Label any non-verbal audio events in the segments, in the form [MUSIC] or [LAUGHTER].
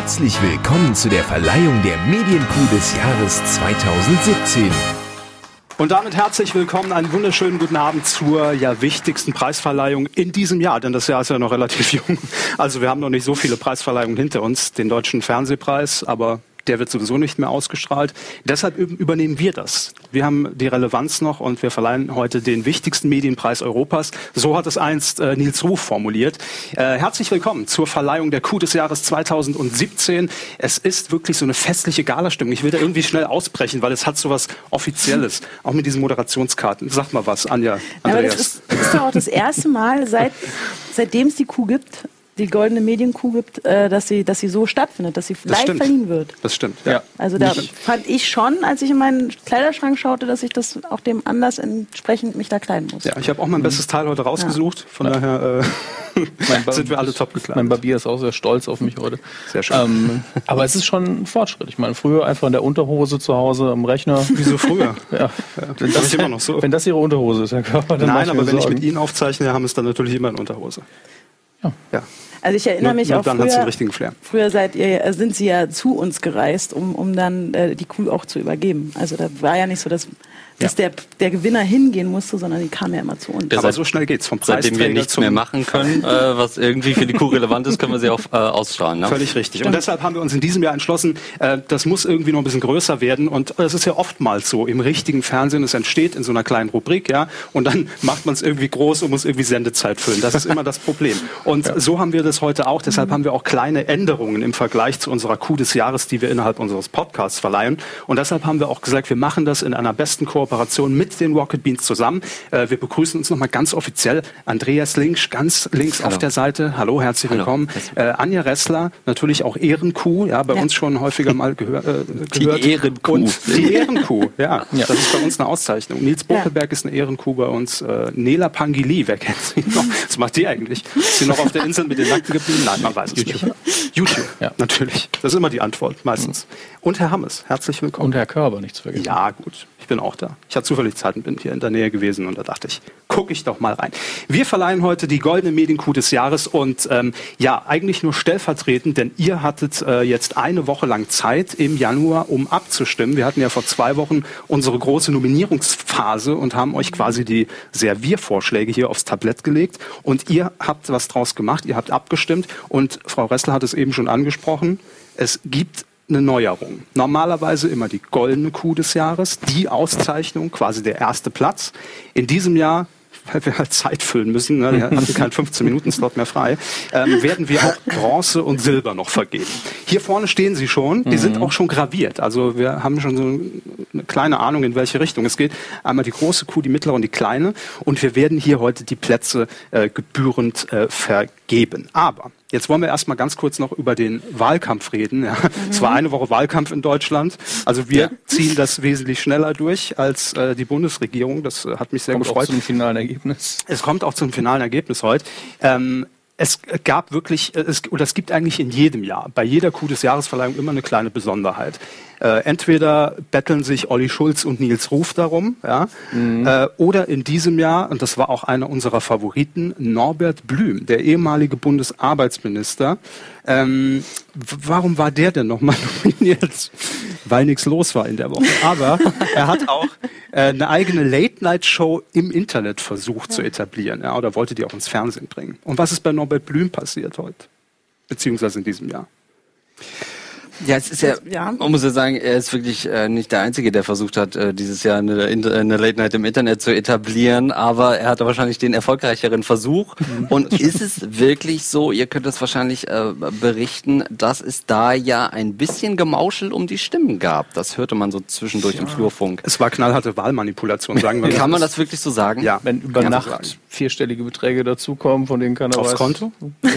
Herzlich willkommen zu der Verleihung der Medienkuh des Jahres 2017. Und damit herzlich willkommen, einen wunderschönen guten Abend zur ja, wichtigsten Preisverleihung in diesem Jahr, denn das Jahr ist ja noch [LAUGHS] relativ jung. Also wir haben noch nicht so viele Preisverleihungen hinter uns, den Deutschen Fernsehpreis, aber der wird sowieso nicht mehr ausgestrahlt. Deshalb übernehmen wir das. Wir haben die Relevanz noch und wir verleihen heute den wichtigsten Medienpreis Europas. So hat es einst äh, Nils Ruf formuliert. Äh, herzlich willkommen zur Verleihung der Coup des Jahres 2017. Es ist wirklich so eine festliche Galastimmung. Ich will da irgendwie schnell ausbrechen, weil es hat so was Offizielles, auch mit diesen Moderationskarten. Sag mal was, Anja, Andreas. Aber das ist, das ist doch auch das erste Mal, seit, seitdem es die Coup gibt, die goldene Medienkuh gibt, äh, dass sie, dass sie so stattfindet, dass sie das live stimmt. verliehen wird. Das stimmt. Ja. Also da fand ich schon, als ich in meinen Kleiderschrank schaute, dass ich das auch dem Anlass entsprechend mich da kleiden muss. Ja, ich habe auch mein bestes Teil heute rausgesucht. Von ja. daher äh, [LAUGHS] sind wir alle top gekleidet. Mein Barbier ist auch sehr stolz auf mich heute. Sehr schön. Ähm, aber es ist schon ein Fortschritt. Ich meine, früher einfach in der Unterhose zu Hause am Rechner. Wieso früher? [LAUGHS] ja. ja. Wenn, das, immer noch so. wenn das Ihre Unterhose ist, Herr Körper, dann Nein, aber wenn Sorgen. ich mit Ihnen aufzeichne, haben es dann natürlich immer in Unterhose. Ja. ja. Also ich erinnere mich auch früher, früher seid ihr, sind sie ja zu uns gereist, um, um dann äh, die Kuh auch zu übergeben. Also da war ja nicht so, dass dass ja. der, der Gewinner hingehen musste, sondern die kam ja immer zu uns. Aber so schnell geht's vom Preis Seitdem wir nichts mehr machen können, [LAUGHS] äh, was irgendwie für die Kuh relevant ist, können wir sie auch äh, ausstrahlen. Ne? Völlig richtig. Und deshalb haben wir uns in diesem Jahr entschlossen, äh, das muss irgendwie noch ein bisschen größer werden. Und es ist ja oftmals so im richtigen Fernsehen, es entsteht in so einer kleinen Rubrik, ja, und dann [LAUGHS] macht man es irgendwie groß und muss irgendwie Sendezeit füllen. Das ist immer das Problem. Und ja. so haben wir das heute auch. Deshalb mhm. haben wir auch kleine Änderungen im Vergleich zu unserer Kuh des Jahres, die wir innerhalb unseres Podcasts verleihen. Und deshalb haben wir auch gesagt, wir machen das in einer besten Kooperation mit den Rocket Beans zusammen. Äh, wir begrüßen uns nochmal ganz offiziell. Andreas Links, ganz links Hallo. auf der Seite. Hallo, herzlich Hallo. willkommen. Äh, Anja Ressler, natürlich auch Ehrenkuh, ja, bei ja. uns schon häufiger mal gehör, äh, gehört. Die Ehrenkuh. Und die Ehrenkuh, ja. ja. Das ist bei uns eine Auszeichnung. Nils Buckelberg ja. ist eine Ehrenkuh bei uns. Äh, Nela Pangili, wer kennt sie noch? Was macht die eigentlich? Ist sie noch auf der Insel mit den Nacken geblieben? Nein, man weiß es YouTube. nicht. YouTube, ja. natürlich. Das ist immer die Antwort, meistens. Und Herr Hammes, herzlich willkommen. Und Herr Körber, nichts vergessen. Ja, gut bin auch da. Ich hatte zufällig Zeit und bin hier in der Nähe gewesen und da dachte ich, gucke ich doch mal rein. Wir verleihen heute die goldene Medienkuh des Jahres und ähm, ja, eigentlich nur stellvertretend, denn ihr hattet äh, jetzt eine Woche lang Zeit im Januar, um abzustimmen. Wir hatten ja vor zwei Wochen unsere große Nominierungsphase und haben euch quasi die Serviervorschläge hier aufs Tablett gelegt und ihr habt was draus gemacht, ihr habt abgestimmt und Frau Ressler hat es eben schon angesprochen. Es gibt eine Neuerung. Normalerweise immer die goldene Kuh des Jahres, die Auszeichnung, quasi der erste Platz. In diesem Jahr [LAUGHS] weil wir halt Zeit füllen müssen, ne, wir hatten keinen 15-Minuten-Slot mehr frei, ähm, werden wir auch Bronze und Silber noch vergeben. Hier vorne stehen sie schon, die mhm. sind auch schon graviert. Also wir haben schon so eine kleine Ahnung, in welche Richtung es geht. Einmal die große Kuh, die mittlere und die kleine. Und wir werden hier heute die Plätze äh, gebührend äh, vergeben. Aber Jetzt wollen wir erstmal ganz kurz noch über den Wahlkampf reden. Ja. Mhm. Es war eine Woche Wahlkampf in Deutschland. Also wir ja. ziehen das wesentlich schneller durch als äh, die Bundesregierung. Das äh, hat mich sehr kommt gefreut. Auch zum finalen Ergebnis. Es kommt auch zum finalen Ergebnis heute. Ähm, es gab wirklich, äh, es, oder es gibt eigentlich in jedem Jahr, bei jeder Coup des Jahresverleihung immer eine kleine Besonderheit. Äh, entweder betteln sich Olli Schulz und Nils Ruf darum, ja, mhm. äh, oder in diesem Jahr, und das war auch einer unserer Favoriten, Norbert Blüm, der ehemalige Bundesarbeitsminister. Ähm, warum war der denn nochmal [LAUGHS] nominiert? Weil nichts los war in der Woche. Aber er hat auch äh, eine eigene Late-Night-Show im Internet versucht ja. zu etablieren, ja, oder wollte die auch ins Fernsehen bringen. Und was ist bei Norbert Blüm passiert heute? Beziehungsweise in diesem Jahr? Ja, es ist ja, ja, man muss ja sagen, er ist wirklich äh, nicht der Einzige, der versucht hat, äh, dieses Jahr eine, eine, Late Night im Internet zu etablieren, aber er hatte wahrscheinlich den erfolgreicheren Versuch. Mhm. Und ist es wirklich so, ihr könnt es wahrscheinlich äh, berichten, dass es da ja ein bisschen Gemauschel um die Stimmen gab. Das hörte man so zwischendurch ja. im Flurfunk. Es war knallharte Wahlmanipulation, sagen wir mal. Kann man das wirklich so sagen? Ja. Wenn über Nacht so vierstellige Beträge dazukommen, von denen keiner Aufs weiß. Konto?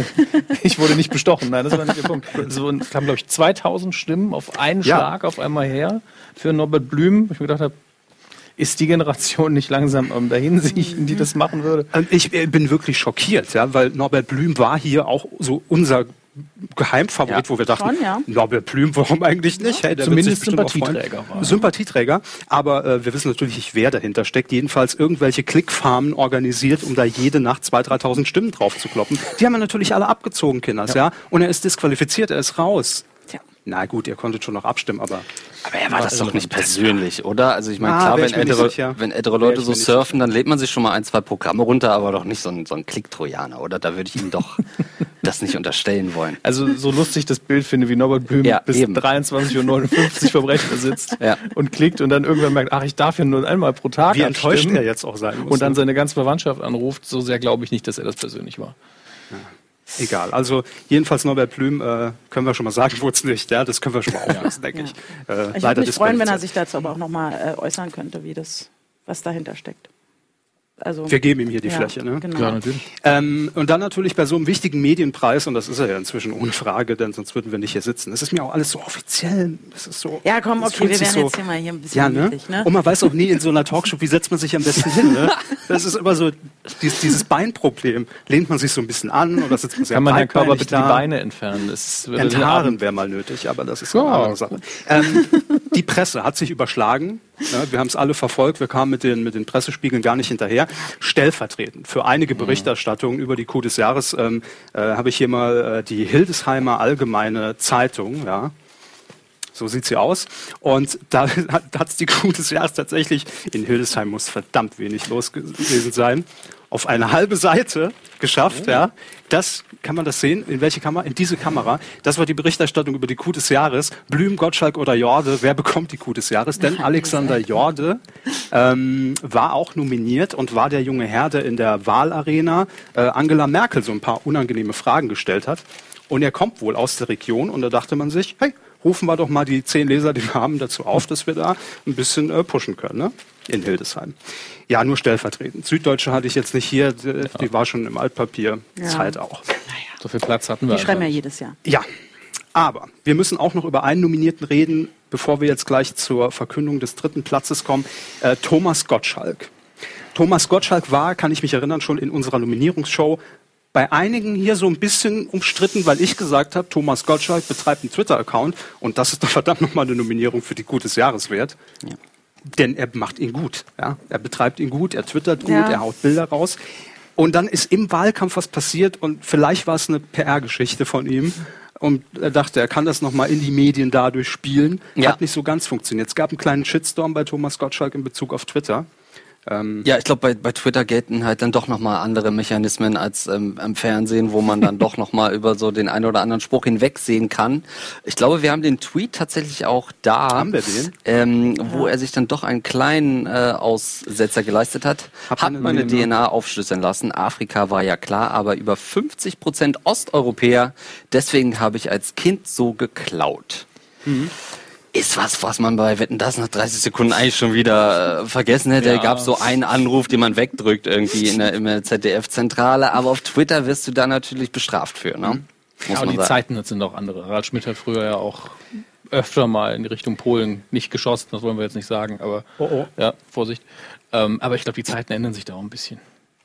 [LAUGHS] ich wurde nicht bestochen, nein, das war nicht der Punkt. [LAUGHS] Es kamen, glaube ich, 2000 1000 Stimmen auf einen ja. Schlag auf einmal her für Norbert Blüm. Ich mir gedacht habe, ist die Generation nicht langsam am Dahinsiechen, [LAUGHS] die das machen würde? Ich bin wirklich schockiert, ja, weil Norbert Blüm war hier auch so unser Geheimfavorit, ja. wo wir dachten, Schon, ja. Norbert Blüm, warum eigentlich nicht? Ja. Hey, Zumindest Sympathieträger war. Sympathieträger, aber äh, wir wissen natürlich nicht, wer dahinter steckt. Jedenfalls irgendwelche Klickfarmen organisiert, um da jede Nacht 2.000, 3.000 Stimmen drauf zu kloppen. Die haben wir natürlich alle abgezogen, Kinders, ja. ja. Und er ist disqualifiziert, er ist raus. Na gut, ihr konntet schon noch abstimmen, aber. Aber er war das doch nicht persönlich, oder? Also ich meine, ah, klar, wenn ältere, wenn ältere Leute so surfen, dann lädt man sich schon mal ein, zwei Programme runter, aber doch nicht so ein, so ein Klick-Trojaner, oder? Da würde ich ihm doch [LAUGHS] das nicht unterstellen wollen. Also so lustig das Bild finde, wie Norbert Blüm ja, bis 23.59 Uhr vom Rechner sitzt ja. und klickt und dann irgendwann merkt, ach, ich darf ja nur einmal pro Tag Wie enttäuscht er jetzt auch sein muss. Und dann ne? seine ganze Verwandtschaft anruft, so sehr glaube ich nicht, dass er das persönlich war. Ja. Egal. Also jedenfalls Norbert Plüm äh, können wir schon mal sagen, [LAUGHS] wurde es nicht. Ja, das können wir schon mal auflösen, denke ich. Äh, ich würde mich freuen, wenn er sich dazu aber auch noch mal äh, äußern könnte, wie das, was dahinter steckt. Also, wir geben ihm hier die ja, Fläche. Ne? Genau. Klar, natürlich. Ähm, und dann natürlich bei so einem wichtigen Medienpreis, und das ist er ja inzwischen ohne Frage, denn sonst würden wir nicht hier sitzen. Es ist mir auch alles so offiziell. Es ist so, ja, komm, okay, wir werden so, jetzt hier mal hier ein bisschen ja, ne? Mittig, ne? Und man weiß auch nie in so einer Talkshow, wie setzt man sich am besten hin. Ne? [LAUGHS] Das ist immer so dieses, dieses, Beinproblem. Lehnt man sich so ein bisschen an oder sitzt man sehr Kann man Herrn Körper bitte die Beine entfernen? Das Enthaaren wäre mal nötig, aber das ist ja. eine andere Sache. Ähm, die Presse hat sich überschlagen. Ja, wir haben es alle verfolgt. Wir kamen mit den, mit den Pressespiegeln gar nicht hinterher. Stellvertretend für einige mhm. Berichterstattungen über die Kuh des Jahres ähm, äh, habe ich hier mal äh, die Hildesheimer Allgemeine Zeitung. Ja. So sieht sie aus. Und da [LAUGHS] hat es die Kuh des Jahres tatsächlich, in Hildesheim muss verdammt wenig los gewesen sein, auf eine halbe Seite geschafft. Oh. Ja. Das kann man das sehen. In welche Kamera? In diese Kamera. Das war die Berichterstattung über die Kuh des Jahres. Blüm, Gottschalk oder Jorde. Wer bekommt die Kuh des Jahres? Denn Alexander Jorde ähm, war auch nominiert und war der junge Herr, der in der Wahlarena äh, Angela Merkel so ein paar unangenehme Fragen gestellt hat. Und er kommt wohl aus der Region und da dachte man sich, hey, rufen wir doch mal die zehn Leser, die wir haben, dazu auf, dass wir da ein bisschen äh, pushen können. Ne? In Hildesheim. Ja, nur stellvertretend. Süddeutsche hatte ich jetzt nicht hier, die, ja. war schon im Altpapier, ja. Zeit auch. Naja. So viel Platz hatten wir. Die schreiben ja jedes Jahr. Ja, aber wir müssen auch noch über einen Nominierten reden, bevor wir jetzt gleich zur Verkündung des dritten Platzes kommen. Äh, Thomas Gottschalk. Thomas Gottschalk war, kann ich mich erinnern, schon in unserer Nominierungsshow bei einigen hier so ein bisschen umstritten, weil ich gesagt habe, Thomas Gottschalk betreibt einen Twitter-Account und das ist doch verdammt nochmal eine Nominierung für die Gutes Jahres wert. Ja denn er macht ihn gut. Ja? Er betreibt ihn gut, er twittert gut, ja. er haut Bilder raus. Und dann ist im Wahlkampf was passiert und vielleicht war es eine PR-Geschichte von ihm. Und er dachte, er kann das nochmal in die Medien dadurch spielen. Ja. Hat nicht so ganz funktioniert. Es gab einen kleinen Shitstorm bei Thomas Gottschalk in Bezug auf Twitter. Ähm ja, ich glaube, bei, bei Twitter gelten halt dann doch nochmal andere Mechanismen als ähm, im Fernsehen, wo man dann [LAUGHS] doch nochmal über so den einen oder anderen Spruch hinwegsehen kann. Ich glaube, wir haben den Tweet tatsächlich auch da, haben wir den? Ähm, wo er sich dann doch einen kleinen äh, Aussetzer geleistet hat. Hab hat meine DNA aufschlüsseln lassen. Afrika war ja klar, aber über 50 Prozent Osteuropäer. Deswegen habe ich als Kind so geklaut. Mhm ist was, was man bei Wetten das nach 30 Sekunden eigentlich schon wieder äh, vergessen hätte. Ja. Gab so einen Anruf, den man wegdrückt irgendwie in der, in der ZDF-Zentrale. Aber auf Twitter wirst du da natürlich bestraft für. Ne? Muss ja, aber die sagen. Zeiten sind auch andere. Harald Schmidt hat früher ja auch öfter mal in die Richtung Polen nicht geschossen, das wollen wir jetzt nicht sagen, aber oh oh. ja, Vorsicht. Ähm, aber ich glaube, die Zeiten ändern sich da auch ein bisschen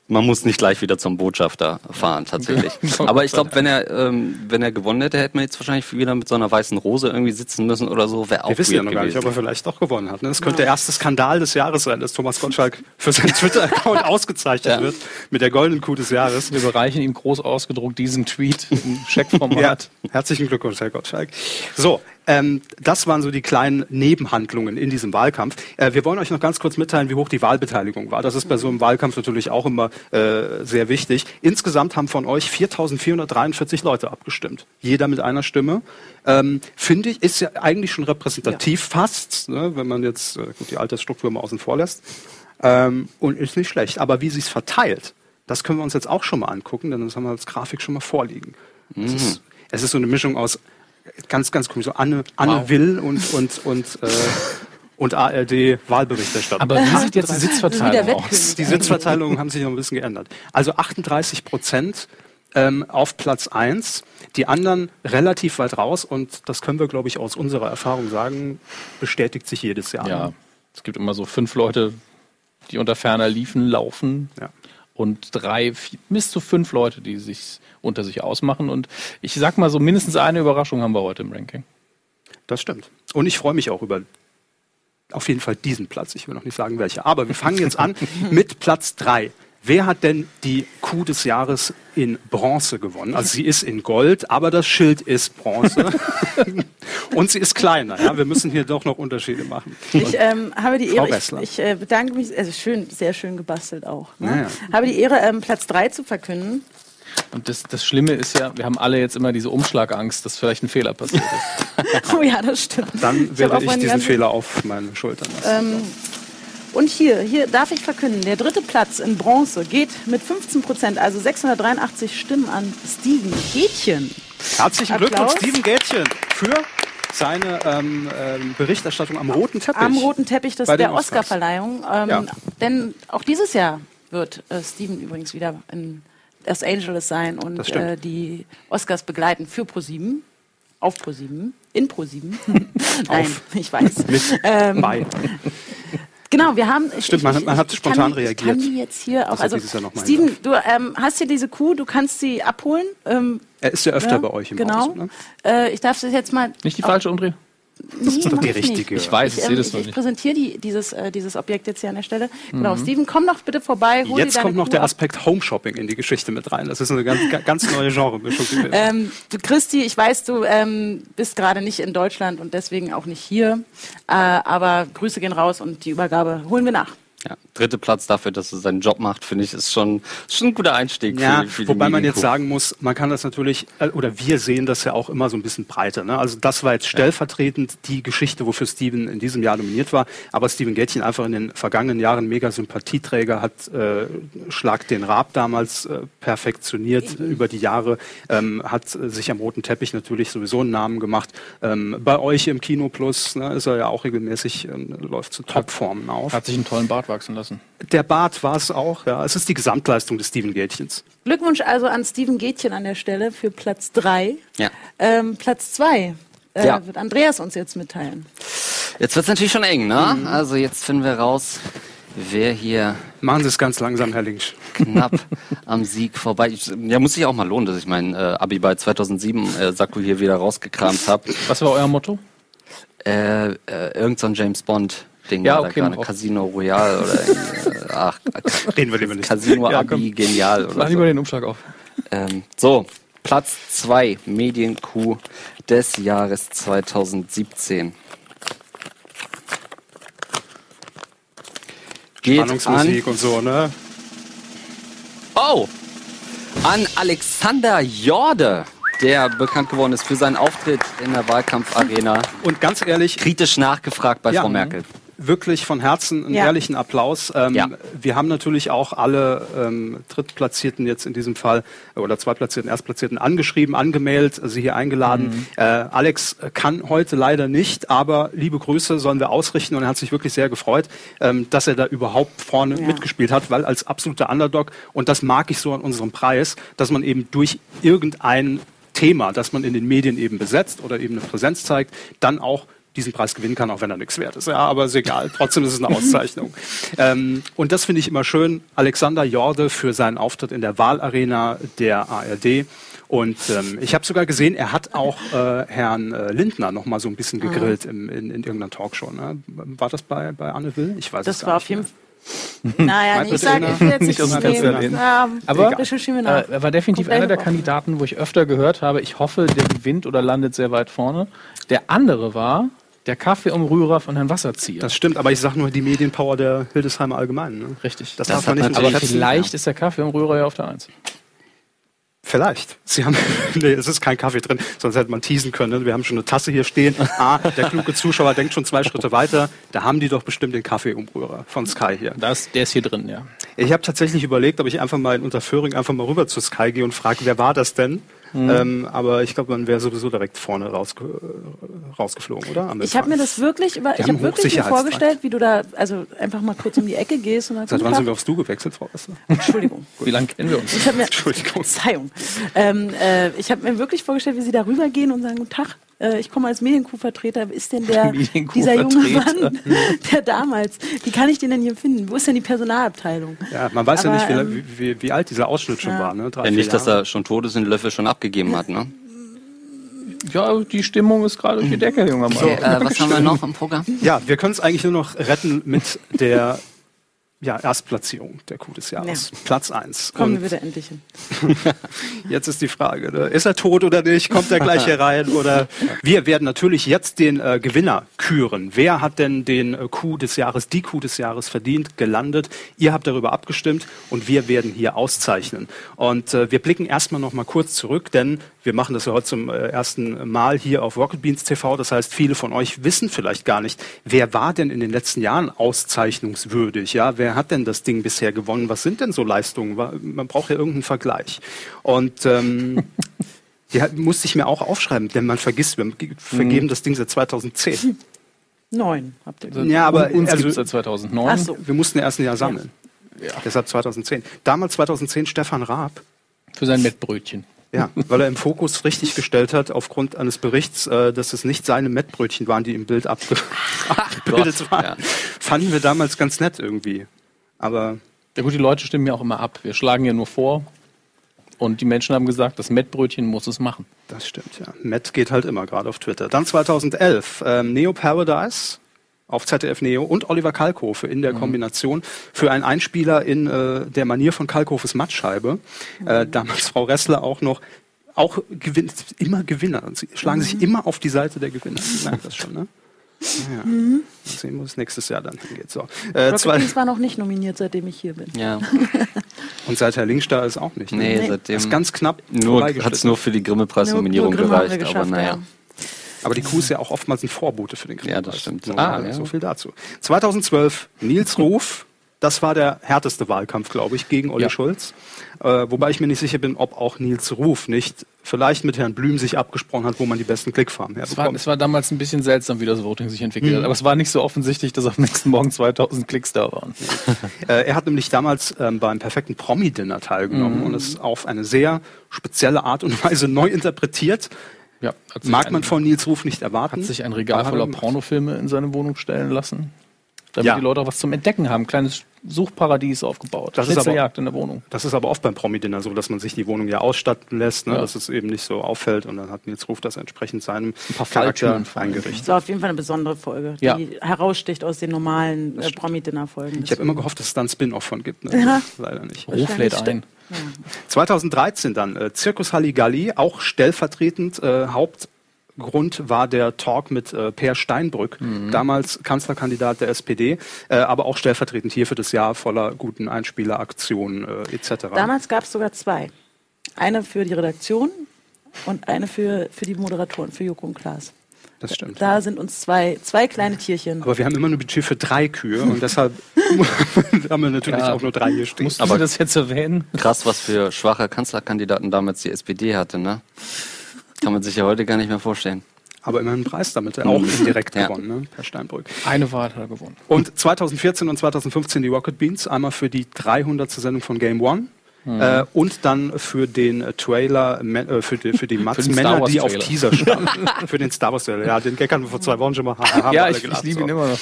man muss nicht gleich wieder zum Botschafter fahren, tatsächlich. [LAUGHS] Aber ich glaube, wenn er, ähm, wenn er gewonnen hätte, hätte man jetzt wahrscheinlich wieder mit so einer weißen Rose irgendwie sitzen müssen oder so. Wäre auch Wir wissen ja noch gar nicht, ob er vielleicht doch gewonnen hat. Ne? Das könnte ja. der erste Skandal des Jahres sein, dass Thomas Gottschalk für seinen [LAUGHS] Twitter-Account ausgezeichnet ja. wird mit der goldenen Kuh des Jahres. Wir bereichen ihm groß ausgedruckt diesen Tweet im Checkformat. [LAUGHS] Ja. Herzlichen Glückwunsch, Herr Gottschalk. So, ähm, das waren so die kleinen Nebenhandlungen in diesem Wahlkampf. Äh, wir wollen euch noch ganz kurz mitteilen, wie hoch die Wahlbeteiligung war. Das ist bei so einem Wahlkampf natürlich auch immer äh, sehr wichtig. Insgesamt haben von euch 4.443 Leute abgestimmt. Jeder mit einer Stimme. Ähm, Finde ich, ist ja eigentlich schon repräsentativ ja. fast, ne, wenn man jetzt äh, gut, die Altersstruktur mal außen vor lässt. Ähm, und ist nicht schlecht. Aber wie sie es verteilt, das können wir uns jetzt auch schon mal angucken, denn das haben wir als Grafik schon mal vorliegen. Mhm. Es, ist, es ist so eine Mischung aus ganz, ganz komisch. So Anne, Anne wow. Will und, und, und, äh, und ARD Wahlberichterstattung. Aber wie sieht jetzt die Sitzverteilung aus? Die Sitzverteilungen haben sich noch ein bisschen geändert. Also 38 Prozent ähm, auf Platz 1, die anderen relativ weit raus und das können wir, glaube ich, aus unserer Erfahrung sagen, bestätigt sich jedes Jahr. Ja, es gibt immer so fünf Leute, die unter ferner liefen, laufen. Ja. Und drei, vier, bis zu fünf Leute, die sich unter sich ausmachen. Und ich sag mal so, mindestens eine Überraschung haben wir heute im Ranking. Das stimmt. Und ich freue mich auch über auf jeden Fall diesen Platz. Ich will noch nicht sagen welcher. Aber wir fangen jetzt an [LAUGHS] mit Platz drei. Wer hat denn die Kuh des Jahres in Bronze gewonnen? Also sie ist in Gold, aber das Schild ist Bronze. [LAUGHS] und sie ist kleiner. Ja? Wir müssen hier doch noch Unterschiede machen. Ich ähm, habe die Ehre, ich, ich äh, bedanke mich, also schön, sehr schön gebastelt auch. Ne? Ja. Habe die Ehre, ähm, Platz 3 zu verkünden. Und das, das Schlimme ist ja, wir haben alle jetzt immer diese Umschlagangst, dass vielleicht ein Fehler passiert ist. [LAUGHS] oh ja, das stimmt. Dann werde ich, ich diesen Fehler auf meine Schultern lassen. Ähm, und hier, hier darf ich verkünden, der dritte Platz in Bronze geht mit 15 Prozent, also 683 Stimmen an Steven Gätchen. Herzlichen Glückwunsch, Steven Gätchen, für seine ähm, ähm, Berichterstattung am roten Teppich. Am roten Teppich des, der Oscar-Verleihung. Ähm, ja. Denn auch dieses Jahr wird äh, Steven übrigens wieder in Los Angeles sein und äh, die Oscars begleiten für ProSieben. Auf ProSieben. In ProSieben. [LAUGHS] [LAUGHS] Nein, ich weiß. Mit ähm, bei. [LAUGHS] Genau, wir haben. Stimmt, man, man hat spontan kann, reagiert. Ich kann die jetzt hier auch. Also, Steven, du ähm, hast hier diese Kuh, du kannst sie abholen. Ähm, er ist ja öfter ja, bei euch im genau. Haus. Genau. Ne? Äh, ich darf es jetzt mal. Nicht die falsche umdrehen. Das ist doch die richtige. Ich weiß, ich, ich sehe das noch nicht. Ich präsentiere die, dieses, äh, dieses Objekt jetzt hier an der Stelle. Genau, mhm. Steven, komm doch bitte vorbei. jetzt kommt noch Kuh der Aspekt Home Shopping in die Geschichte mit rein. Das ist eine ganz, ganz neue Genremischung. [LAUGHS] ähm, du, Christi, ich weiß, du ähm, bist gerade nicht in Deutschland und deswegen auch nicht hier. Äh, aber Grüße gehen raus und die Übergabe holen wir nach. Ja, dritte Platz dafür, dass er seinen Job macht, finde ich, ist schon, schon ein guter Einstieg. Ja, für, für wobei man jetzt sagen muss, man kann das natürlich, äh, oder wir sehen das ja auch immer so ein bisschen breiter. Ne? Also das war jetzt stellvertretend die Geschichte, wofür Steven in diesem Jahr nominiert war. Aber Steven Gätchen einfach in den vergangenen Jahren mega Sympathieträger, hat äh, Schlag den Rab damals äh, perfektioniert mhm. über die Jahre, ähm, hat sich am roten Teppich natürlich sowieso einen Namen gemacht. Ähm, bei euch im Kino Plus ne, ist er ja auch regelmäßig, äh, läuft zu Topformen auf. Hat sich einen tollen Bart wachsen lassen. Der Bart war es auch, ja. Es ist die Gesamtleistung des Steven Gätchens. Glückwunsch also an Steven Gätchen an der Stelle für Platz 3. Ja. Ähm, Platz 2 äh, ja. wird Andreas uns jetzt mitteilen. Jetzt wird es natürlich schon eng, ne? Mhm. Also jetzt finden wir raus, wer hier. Machen Sie es ganz langsam, Herr Links. Knapp [LAUGHS] am Sieg vorbei. Ja, muss sich auch mal lohnen, dass ich mein äh, Abi bei 2007 äh, Sakko hier wieder rausgekramt habe. Was war euer Motto? Äh, äh, irgend so ein James Bond. Ding ja, okay, gerade. Casino Royale oder [LAUGHS] äh, ach, reden wir lieber nicht. Casino ja, Abi genial oder Mach lieber so. den Umschlag auf. Ähm, so, Platz 2 Medienkuh des Jahres 2017. Geht Spannungsmusik an, und so, ne? Oh! An Alexander Jorde der bekannt geworden ist für seinen Auftritt in der Wahlkampfarena. Und ganz ehrlich. Kritisch nachgefragt bei ja, Frau Merkel wirklich von Herzen einen ja. ehrlichen Applaus. Ähm, ja. Wir haben natürlich auch alle ähm, Drittplatzierten jetzt in diesem Fall oder Zweitplatzierten, Erstplatzierten angeschrieben, angemeldet, sie hier eingeladen. Mhm. Äh, Alex kann heute leider nicht, aber liebe Grüße sollen wir ausrichten und er hat sich wirklich sehr gefreut, ähm, dass er da überhaupt vorne ja. mitgespielt hat, weil als absoluter Underdog und das mag ich so an unserem Preis, dass man eben durch irgendein Thema, das man in den Medien eben besetzt oder eben eine Präsenz zeigt, dann auch diesen Preis gewinnen kann, auch wenn er nichts wert ist. Ja, aber ist egal. Trotzdem ist es eine Auszeichnung. [LAUGHS] ähm, und das finde ich immer schön. Alexander Jorde für seinen Auftritt in der Wahlarena der ARD. Und ähm, ich habe sogar gesehen, er hat auch äh, Herrn äh, Lindner noch mal so ein bisschen gegrillt im, in, in irgendeiner Talkshow. Ne? War das bei, bei Anne Will? Ich weiß das es war auf jeden Fall. Naja, ich sage ich will jetzt nicht ja, Aber äh, er war definitiv einer der Kandidaten, wo ich öfter gehört habe, ich hoffe, der gewinnt oder landet sehr weit vorne. Der andere war, der Kaffeeumrührer von Herrn Wasserzieher. Das stimmt, aber ich sage nur die Medienpower der Hildesheimer Allgemeinen. Ne? Richtig. Das, das darf man nicht Aber vielleicht ja. ist der Kaffeeumrührer ja auf der Eins. Vielleicht. Sie haben, [LAUGHS] nee, es ist kein Kaffee drin, sonst hätte man teasen können. Wir haben schon eine Tasse hier stehen. Ah, der kluge Zuschauer denkt schon zwei Schritte weiter. Da haben die doch bestimmt den Kaffeeumrührer von Sky hier. Das, der ist hier drin, ja. Ich habe tatsächlich überlegt, ob ich einfach mal in Unterföhring einfach mal rüber zu Sky gehe und frage, wer war das denn? Mhm. Ähm, aber ich glaube, man wäre sowieso direkt vorne rausge rausgeflogen, oder? ich habe mir das wirklich, über, ich habe wirklich mir vorgestellt, wie du da, also einfach mal kurz um die Ecke gehst und dann. Seit wann sind wir aufs Du gewechselt, Frau Esther? Entschuldigung. [LAUGHS] wie lange kennen wir uns? Ich mir, [LAUGHS] Entschuldigung. Verzeihung. Ähm, äh, ich habe mir wirklich vorgestellt, wie Sie da rübergehen und sagen, guten Tag, äh, ich komme als Medienkuh-Vertreter, ist denn der, [LAUGHS] dieser junge Mann, [LAUGHS] der damals, wie kann ich den denn hier finden? Wo ist denn die Personalabteilung? Ja, man weiß Aber, ja nicht, wie, ähm, wie, wie, alt dieser Ausschnitt schon ja. war. Ne? Drei, ja, nicht, dass er schon tot ist und Löffel schon abgegeben hat, ne? Ja, die Stimmung ist gerade durch die Decke, junger Mann. Okay, äh, was haben wir noch im Programm? Ja, wir können es eigentlich nur noch retten mit der ja, Erstplatzierung der Coup des Jahres. Ja. Platz 1. Kommen wir wieder endlich hin. [LAUGHS] jetzt ist die Frage, ne? ist er tot oder nicht? Kommt er gleich hier [LAUGHS] rein? Oder wir werden natürlich jetzt den äh, Gewinner küren. Wer hat denn den äh, Coup des Jahres, die Coup des Jahres verdient, gelandet? Ihr habt darüber abgestimmt und wir werden hier auszeichnen. Und äh, wir blicken erstmal noch mal kurz zurück, denn wir machen das ja heute zum äh, ersten Mal hier auf Rocket Beans TV. Das heißt, viele von euch wissen vielleicht gar nicht, wer war denn in den letzten Jahren auszeichnungswürdig? Ja, wer hat denn das Ding bisher gewonnen? Was sind denn so Leistungen? Man braucht ja irgendeinen Vergleich. Und ähm, [LAUGHS] die musste ich mir auch aufschreiben, denn man vergisst, wir vergeben mhm. das Ding seit 2010. Neun habt ihr gesagt. Ja, aber uns also, gibt seit 2009. So. Wir mussten im ersten Jahr sammeln. Ja. Deshalb 2010. Damals 2010 Stefan Raab. Für sein Mettbrötchen. Ja, weil er im Fokus richtig gestellt hat, aufgrund eines Berichts, äh, dass es nicht seine Mettbrötchen waren, die im Bild abge [LAUGHS] abgebildet waren. Ja. Fanden wir damals ganz nett irgendwie. Aber. Ja gut, die Leute stimmen ja auch immer ab. Wir schlagen ja nur vor. Und die Menschen haben gesagt, das Mettbrötchen muss es machen. Das stimmt, ja. Met geht halt immer, gerade auf Twitter. Dann 2011, ähm, Neo Paradise auf ZDF Neo und Oliver Kalkofe in der mhm. Kombination für einen Einspieler in äh, der Manier von Kalkofes Mattscheibe. Mhm. Äh, damals Frau Ressler auch noch auch gewinnt, immer Gewinner. Sie schlagen mhm. sich immer auf die Seite der Gewinner. Sie merken das schon, ne? Ja. Mhm. Mal sehen, wo es nächstes Jahr dann hingeht. So. Äh, Rocket war noch nicht nominiert, seitdem ich hier bin. Ja. [LAUGHS] Und seit Herr Linkster ist auch nicht. Ne? Nee, seitdem. Ist ganz knapp. Nur hat es nur für die Grimme-Preisnominierung gereicht, aber naja. Ja. Aber die Kuh ist ja auch oftmals ein Vorbote für den Krieg. Ja, das stimmt. Ah, ja. So viel dazu. 2012, Nils Ruf. Das war der härteste Wahlkampf, glaube ich, gegen Olli ja. Schulz. Äh, wobei ich mir nicht sicher bin, ob auch Nils Ruf nicht vielleicht mit Herrn Blüm sich abgesprochen hat, wo man die besten Klickfarmen herbekommt. Es war, es war damals ein bisschen seltsam, wie das Voting sich entwickelt mhm. hat. Aber es war nicht so offensichtlich, dass am nächsten Morgen 2000 Klicks da waren. [LAUGHS] äh, er hat nämlich damals ähm, beim perfekten Promi-Dinner teilgenommen mhm. und es auf eine sehr spezielle Art und [LAUGHS] Weise neu interpretiert. Ja, Mag man von Nils Ruf nicht erwarten. Hat sich ein Regal voller Pornofilme in seine Wohnung stellen lassen? Damit ja. die Leute auch was zum Entdecken haben. Ein kleines Suchparadies aufgebaut. Das ist aber, in der Wohnung. Das ist aber oft beim Promi-Dinner so, dass man sich die Wohnung ja ausstatten lässt, ne, ja. dass es eben nicht so auffällt. Und dann hat Nils Ruf das entsprechend seinem ein paar Charakter eingerichtet. Das war auf jeden Fall eine besondere Folge, die ja. heraussticht aus den normalen äh, Promi-Dinner-Folgen. Ich habe immer gehofft, dass es da einen Spin-off von gibt. Ne? Ja. Leider nicht. Ruf lädt ein. 2013 dann, äh, Zirkus Halligalli, auch stellvertretend äh, Haupt Grund war der Talk mit äh, Per Steinbrück, mhm. damals Kanzlerkandidat der SPD, äh, aber auch stellvertretend hier für das Jahr voller guten Einspieleraktionen äh, etc. Damals gab es sogar zwei. Eine für die Redaktion und eine für, für die Moderatoren, für Joko und Klaas. Das stimmt. Da sind uns zwei, zwei kleine Tierchen. Aber wir haben immer nur Budget für drei Kühe und deshalb [LAUGHS] [LAUGHS] haben wir natürlich ja, auch nur drei hier stehen. Musst aber das jetzt erwähnen? Krass, was für schwache Kanzlerkandidaten damals die SPD hatte, ne? Kann man sich ja heute gar nicht mehr vorstellen. Aber immerhin einen Preis damit, er auch indirekt [LAUGHS] ja. gewonnen, ne? Herr Steinbrück. Eine Wahl hat er gewonnen. Und 2014 und 2015 die Rocket Beans, einmal für die 300. Sendung von Game One. Mhm. Äh, und dann für den Trailer, äh, für die, für die [LAUGHS] Mats Männer, die auf Teaser standen. [LAUGHS] für den Star Wars Trailer. Ja, den Gag haben wir vor zwei Wochen schon mal. Haben ja, ich, ich liebe ihn immer noch.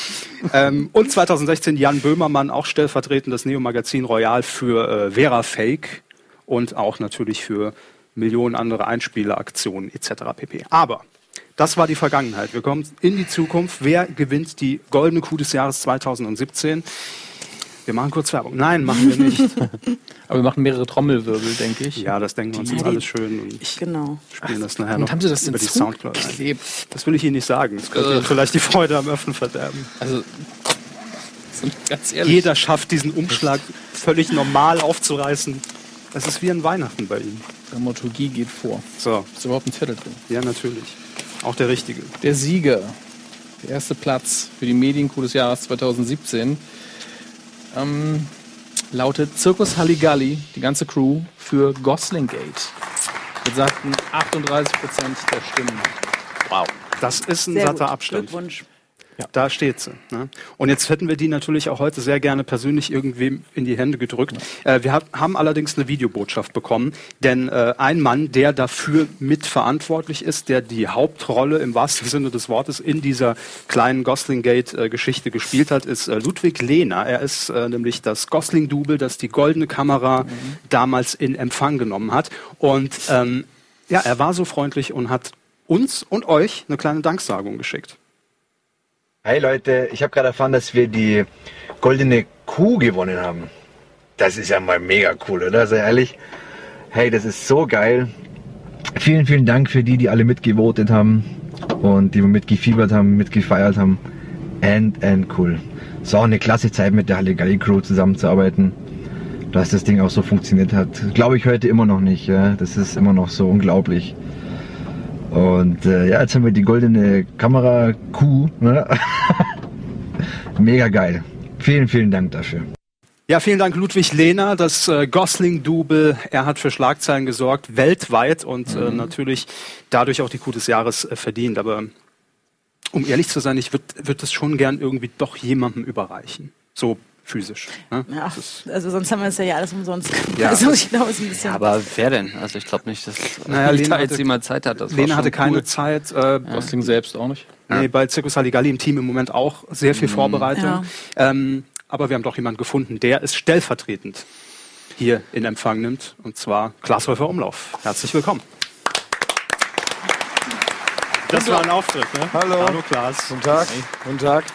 Ähm, und 2016 Jan Böhmermann, auch stellvertretend das Neo-Magazin Royal für äh, Vera Fake und auch natürlich für Millionen andere Einspieleraktionen etc. pp. Aber das war die Vergangenheit. Wir kommen in die Zukunft. Wer gewinnt die goldene Kuh des Jahres 2017? Wir machen kurz Werbung. Nein, machen wir nicht. [LAUGHS] Aber wir machen mehrere Trommelwirbel, denke ich. Ja, das denken wir uns jetzt alles schön und ich, genau. spielen das nachher noch haben Sie das über die Soundcloud ein. Das will ich Ihnen nicht sagen. Das könnte Ihnen vielleicht die Freude am Öffnen verderben. Also, ganz ehrlich. Jeder schafft diesen Umschlag völlig normal aufzureißen. Es ist wie ein Weihnachten bei Ihnen. Dramaturgie geht vor. So. Ist überhaupt ein Zettel drin? Ja, natürlich. Auch der richtige. Der Sieger. Der erste Platz für die Medienkuh des Jahres 2017 ähm, lautet Zirkus Halligalli, die ganze Crew, für Gosling Gate. Mit sagten 38 Prozent der Stimmen. Wow. Das ist ein Sehr satter gut. Abstand. Glückwunsch. Ja. Da steht sie. Ne? Und jetzt hätten wir die natürlich auch heute sehr gerne persönlich irgendwem in die Hände gedrückt. Ja. Äh, wir hab, haben allerdings eine Videobotschaft bekommen, denn äh, ein Mann, der dafür mitverantwortlich ist, der die Hauptrolle im wahrsten [LAUGHS] Sinne des Wortes in dieser kleinen Gosling-Gate-Geschichte gespielt hat, ist äh, Ludwig Lehner. Er ist äh, nämlich das Gosling-Double, das die Goldene Kamera mhm. damals in Empfang genommen hat. Und ähm, ja, er war so freundlich und hat uns und euch eine kleine Danksagung geschickt. Hi Leute, ich habe gerade erfahren, dass wir die goldene Kuh gewonnen haben. Das ist ja mal mega cool, oder? Sehr ehrlich. Hey, das ist so geil. Vielen, vielen Dank für die, die alle mitgevotet haben und die mitgefiebert haben, mitgefeiert haben. And, and cool. Es war auch eine klasse Zeit mit der Halligalli Crew zusammenzuarbeiten. Dass das Ding auch so funktioniert hat, glaube ich heute immer noch nicht. Ja? Das ist immer noch so unglaublich. Und äh, ja, jetzt haben wir die goldene Kamera Q. Ne? [LAUGHS] Mega geil. Vielen, vielen Dank dafür. Ja, vielen Dank Ludwig Lehner, das äh, Gosling-Double. Er hat für Schlagzeilen gesorgt, weltweit und äh, mhm. äh, natürlich dadurch auch die Kuh des Jahres äh, verdient. Aber um ehrlich zu sein, ich würde würd das schon gern irgendwie doch jemandem überreichen. So physisch. Ne? Ja, also sonst haben wir es ja, alles umsonst. Ja, [LAUGHS] also ich glaube, es ein bisschen. Aber wer denn? Also ich glaube nicht, dass [LAUGHS] naja, Lena jetzt jemand Zeit hat. Das Lena hatte keine cool. Zeit. Äh, Gosling selbst auch nicht. Nee, bei Circus Halligalli im Team im Moment auch sehr viel mhm. Vorbereitung. Ähm, aber wir haben doch jemanden gefunden, der es stellvertretend hier in Empfang nimmt, und zwar Glashäufer Umlauf. Herzlich willkommen. Das war ein Auftritt, ne? Hallo. Hallo Klaas. Guten Tag. Hey. Guten Tag.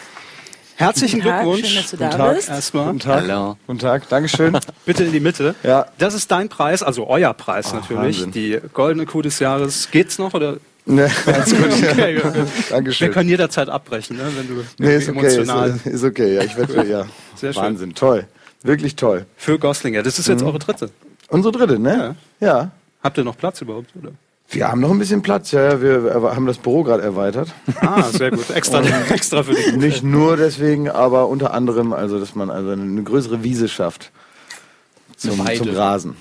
Herzlichen Guten Tag, Glückwunsch. Schön, dass du da Guten Tag. bist. Erstmal. Guten Tag. Hallo. Guten Tag. Dankeschön. [LAUGHS] Bitte in die Mitte. Ja. Das ist dein Preis, also euer Preis oh, natürlich. Wahnsinn. Die goldene Kuh des Jahres. Geht's noch oder Nee, [LAUGHS] ganz gut. [LAUGHS] okay, Dankeschön. Wir können jederzeit abbrechen, ne, wenn du nee, ist emotional. Okay, ist, ist okay, ja, ich werde ja. Sehr schön. Wahnsinn, toll. Wirklich toll. Für Goslinger. Das ist jetzt mhm. eure dritte. Unsere dritte, ne? Ja. ja. Habt ihr noch Platz überhaupt, oder? Wir haben noch ein bisschen Platz, ja. Wir haben das Büro gerade erweitert. Ah, sehr gut. Extra, [LAUGHS] extra für dich. Nicht nur deswegen, aber unter anderem, also dass man also eine größere Wiese schafft zum, zum Rasen.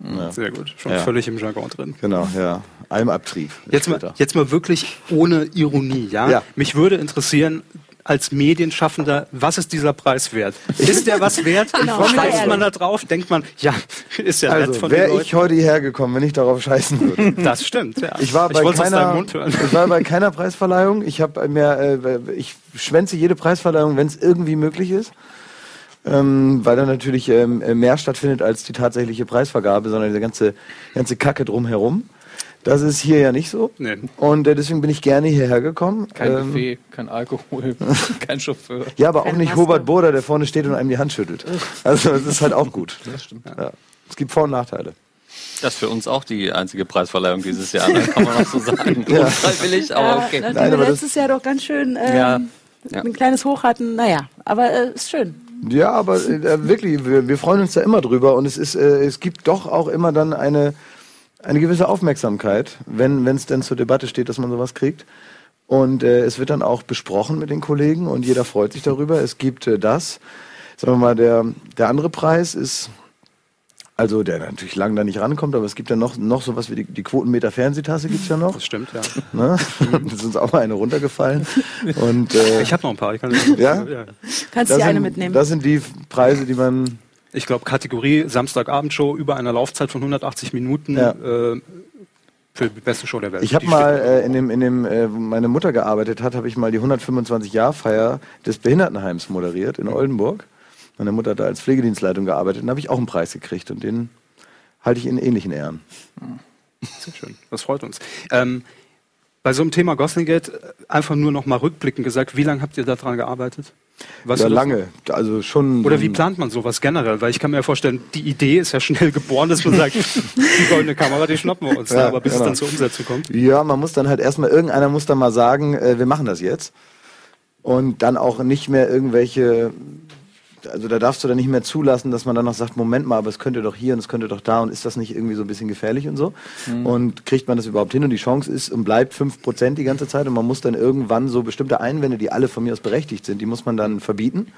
Ja. Sehr gut, schon ja. völlig im Jargon drin. Genau, ja. Almabtrieb. Jetzt mal, jetzt mal wirklich ohne Ironie, ja? ja? Mich würde interessieren, als Medienschaffender, was ist dieser Preis wert? Ist der was wert? Genau. Scheißt man da drauf? Denkt man, ja, ist ja also, nett von Wäre ich heute hierher gekommen, wenn ich darauf scheißen würde. [LAUGHS] Das stimmt, ja. Ich war bei, ich keiner, [LAUGHS] ich war bei keiner Preisverleihung. Ich, hab mir, äh, ich schwänze jede Preisverleihung, wenn es irgendwie möglich ist ähm, weil da natürlich ähm, mehr stattfindet als die tatsächliche Preisvergabe, sondern diese ganze, ganze Kacke drumherum. Das ist hier ja nicht so. Nee. Und äh, deswegen bin ich gerne hierher gekommen. Kein ähm, Buffet, kein Alkohol, [LAUGHS] kein Chauffeur. Ja, aber auch nicht Hobart Boder, der vorne steht und einem die Hand schüttelt. Also das ist halt auch gut. [LAUGHS] Das stimmt. Ja. Es gibt Vor- und Nachteile. Das ist für uns auch die einzige Preisverleihung dieses Jahr, ne? kann man auch so sagen. [LAUGHS] ja. Unfreiwillig, aber okay. Ja, Nein, aber letztes Jahr doch ganz schön ähm, ja. ein kleines Hoch hatten. Naja, aber äh, ist schön. Ja, aber äh, wirklich, wir, wir, freuen uns da immer drüber und es ist, äh, es gibt doch auch immer dann eine, eine gewisse Aufmerksamkeit, wenn es denn zur Debatte steht, dass man sowas kriegt. Und äh, es wird dann auch besprochen mit den Kollegen und jeder freut sich darüber. Es gibt äh, das. Sagen wir mal, der, der andere Preis ist also der natürlich lang da nicht rankommt, aber es gibt ja noch, noch sowas wie die, die Quotenmeter Fernsehtasse gibt es ja noch. Das stimmt, ja. Ne? [LAUGHS] da ist uns auch mal eine runtergefallen. Und, äh, ich habe noch ein paar. Ich kann ja? ja? Kannst du eine mitnehmen. Das sind die Preise, die man... Ich glaube, Kategorie Samstagabendshow über einer Laufzeit von 180 Minuten. Ja. Äh, für die beste Show der Welt. Ich habe mal äh, in dem, in dem äh, wo meine Mutter gearbeitet hat, habe ich mal die 125 Jahr Feier des Behindertenheims moderiert in Oldenburg. Meine Mutter hat da als Pflegedienstleitung gearbeitet und habe ich auch einen Preis gekriegt und den halte ich in ähnlichen Ehren. Sehr schön, das freut uns. Ähm, bei so einem Thema Goslingate äh, einfach nur noch mal rückblickend gesagt, wie lange habt ihr daran gearbeitet? Weißt ja, lange. Also schon. Oder wie plant man sowas generell? Weil ich kann mir ja vorstellen, die Idee ist ja schnell geboren, dass man sagt, [LAUGHS] die goldene Kamera, die schnappen wir uns. Ja, aber bis genau. es dann zur Umsetzung kommt. Ja, man muss dann halt erstmal, irgendeiner muss dann mal sagen, äh, wir machen das jetzt. Und dann auch nicht mehr irgendwelche also da darfst du dann nicht mehr zulassen, dass man dann noch sagt, Moment mal, aber es könnte doch hier und es könnte doch da und ist das nicht irgendwie so ein bisschen gefährlich und so? Mhm. Und kriegt man das überhaupt hin? Und die Chance ist und bleibt 5% die ganze Zeit und man muss dann irgendwann so bestimmte Einwände, die alle von mir aus berechtigt sind, die muss man dann verbieten,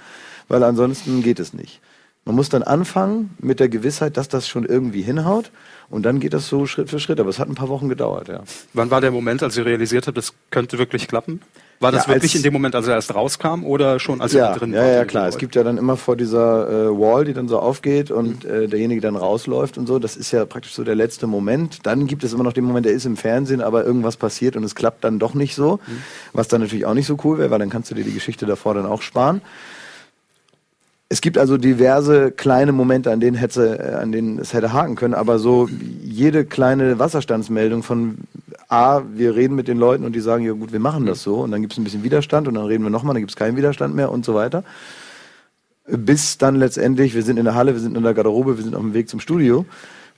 weil ansonsten geht es nicht. Man muss dann anfangen mit der Gewissheit, dass das schon irgendwie hinhaut und dann geht das so Schritt für Schritt. Aber es hat ein paar Wochen gedauert, ja. Wann war der Moment, als ihr realisiert habt, das könnte wirklich klappen? War das ja, wirklich in dem Moment, als er erst rauskam oder schon als ja, er drin war? Ja, ja, klar. Es gibt ja dann immer vor dieser äh, Wall, die dann so aufgeht und mhm. äh, derjenige dann rausläuft und so. Das ist ja praktisch so der letzte Moment. Dann gibt es immer noch den Moment, der ist im Fernsehen, aber irgendwas passiert und es klappt dann doch nicht so. Mhm. Was dann natürlich auch nicht so cool wäre, weil dann kannst du dir die Geschichte davor dann auch sparen. Es gibt also diverse kleine Momente, an denen, hätte, äh, an denen es hätte haken können, aber so jede kleine Wasserstandsmeldung von A, wir reden mit den Leuten und die sagen, ja gut, wir machen das so und dann gibt es ein bisschen Widerstand und dann reden wir nochmal, dann gibt es keinen Widerstand mehr und so weiter. bis dann letztendlich, wir sind in der Halle, wir sind in der Garderobe, wir sind auf dem Weg zum Studio.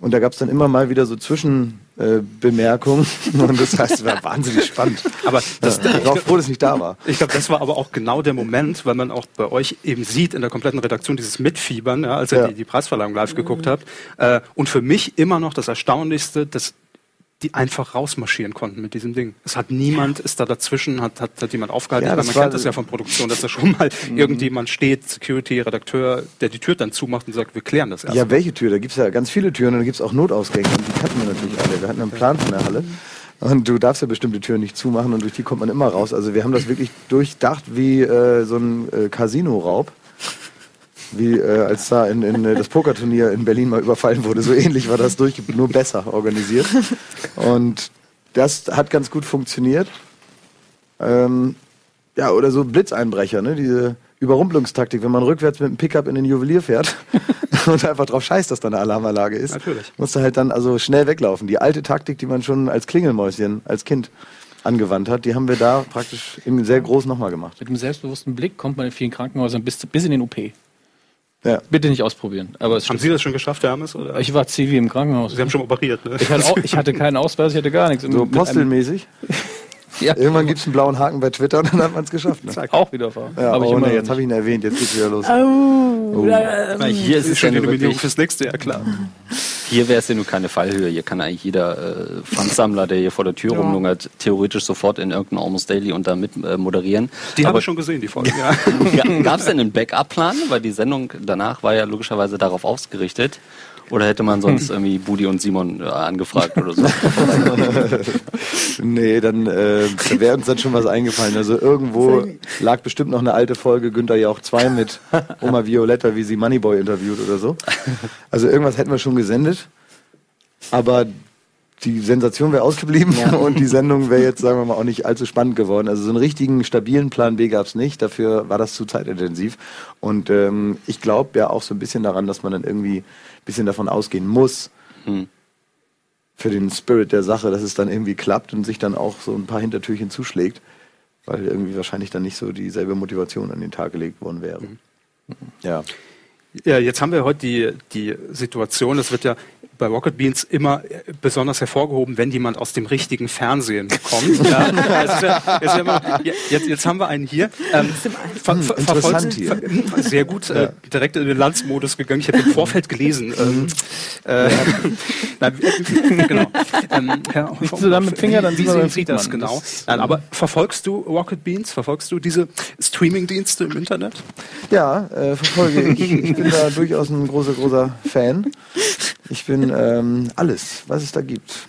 Und da gab es dann immer mal wieder so Zwischenbemerkungen. Äh, [LAUGHS] und das heißt, es war wahnsinnig spannend. Aber das, ja, ich war froh, dass ich nicht da war. Ich glaube, das war aber auch genau der Moment, weil man auch bei euch eben sieht in der kompletten Redaktion dieses Mitfiebern, ja, als ihr ja. die, die, Preisverleihung live geguckt habt. Äh, und für mich immer noch das Erstaunlichste, dass die einfach rausmarschieren konnten mit diesem Ding. Es hat niemand, ist da dazwischen, hat, hat, hat jemand aufgehalten. Ja, man kennt das ja von Produktion, dass da schon mal [LAUGHS] mhm. irgendjemand steht, Security, Redakteur, der die Tür dann zumacht und sagt, wir klären das erst. Ja, welche Tür? Da gibt es ja ganz viele Türen und da gibt es auch Notausgänge und die kannten wir natürlich alle. Wir hatten einen Plan von der Halle. Und du darfst ja bestimmte Türen nicht zumachen und durch die kommt man immer raus. Also wir haben das wirklich durchdacht wie äh, so ein äh, Casino-Raub wie äh, als da in, in äh, das Pokerturnier in Berlin mal überfallen wurde. So ähnlich war das durch, nur besser organisiert. Und das hat ganz gut funktioniert. Ähm, ja, oder so Blitzeinbrecher, ne? diese Überrumpelungstaktik, wenn man rückwärts mit dem Pickup in den Juwelier fährt [LAUGHS] und einfach drauf scheißt, dass da eine Alarmanlage ist. Natürlich. Musst du halt dann also schnell weglaufen. Die alte Taktik, die man schon als Klingelmäuschen, als Kind angewandt hat, die haben wir da praktisch sehr groß nochmal gemacht. Mit einem selbstbewussten Blick kommt man in vielen Krankenhäusern bis, bis in den OP. Ja. Bitte nicht ausprobieren. Aber haben Sie das schon geschafft, Herr Hermes? Oder? Ich war Zivi im Krankenhaus. Sie haben schon operiert, ne? Ich hatte, auch, ich hatte keinen Ausweis, ich hatte gar nichts. So postelmäßig? [LAUGHS] Ja. [LAUGHS] Irgendwann gibt es einen blauen Haken bei Twitter und dann hat man es geschafft. Ne? Auch wieder fahren. Ja, oh, nee, jetzt habe ich ihn erwähnt, jetzt geht's wieder los. Oh. oh. Na, hier ist, es schon die Nominierung fürs nächste Jahr, klar. [LAUGHS] Hier wäre es ja nur keine Fallhöhe. Hier kann eigentlich jeder äh, Pfandsammler, der hier vor der Tür ja. rumlungert, theoretisch sofort in irgendein Almost Daily und da mit äh, moderieren. Die habe ich schon gesehen, die [LAUGHS] Folge. Ja. Gab es denn einen Backup-Plan? Weil die Sendung danach war ja logischerweise darauf ausgerichtet. Oder hätte man sonst [LAUGHS] irgendwie Budi und Simon äh, angefragt oder so? [LAUGHS] nee, dann äh, wäre uns dann schon was eingefallen. Also irgendwo lag bestimmt noch eine alte Folge Günther Jauch 2 mit [LAUGHS] Oma Violetta, wie sie Moneyboy interviewt oder so. Also irgendwas hätten wir schon gesendet. Aber die Sensation wäre ausgeblieben ja. [LAUGHS] und die Sendung wäre jetzt, sagen wir mal, auch nicht allzu spannend geworden. Also so einen richtigen, stabilen Plan B gab es nicht. Dafür war das zu zeitintensiv. Und ähm, ich glaube ja auch so ein bisschen daran, dass man dann irgendwie ein bisschen davon ausgehen muss, hm. für den Spirit der Sache, dass es dann irgendwie klappt und sich dann auch so ein paar Hintertürchen zuschlägt, weil irgendwie wahrscheinlich dann nicht so dieselbe Motivation an den Tag gelegt worden wäre. Mhm. Ja. Ja, jetzt haben wir heute die, die Situation, es wird ja bei Rocket Beans immer besonders hervorgehoben, wenn jemand aus dem richtigen Fernsehen kommt. [LAUGHS] ja, ja, jetzt, immer, jetzt, jetzt, haben wir einen hier. Ähm, ver, ver, Interessant hier. Ver, sehr gut, äh, direkt in den Landsmodus gegangen. Ich habe im Vorfeld gelesen. Ähm, äh, [LAUGHS] nein, genau. Ähm, ja, Nicht so mit Finger, dann wie sehen Sie das genau? Das, nein, aber verfolgst du Rocket Beans? Verfolgst du diese Streaming-Dienste im Internet? Ja, äh, verfolge ich. Ich bin da [LAUGHS] durchaus ein großer, großer Fan. Ich bin ähm, alles, was es da gibt.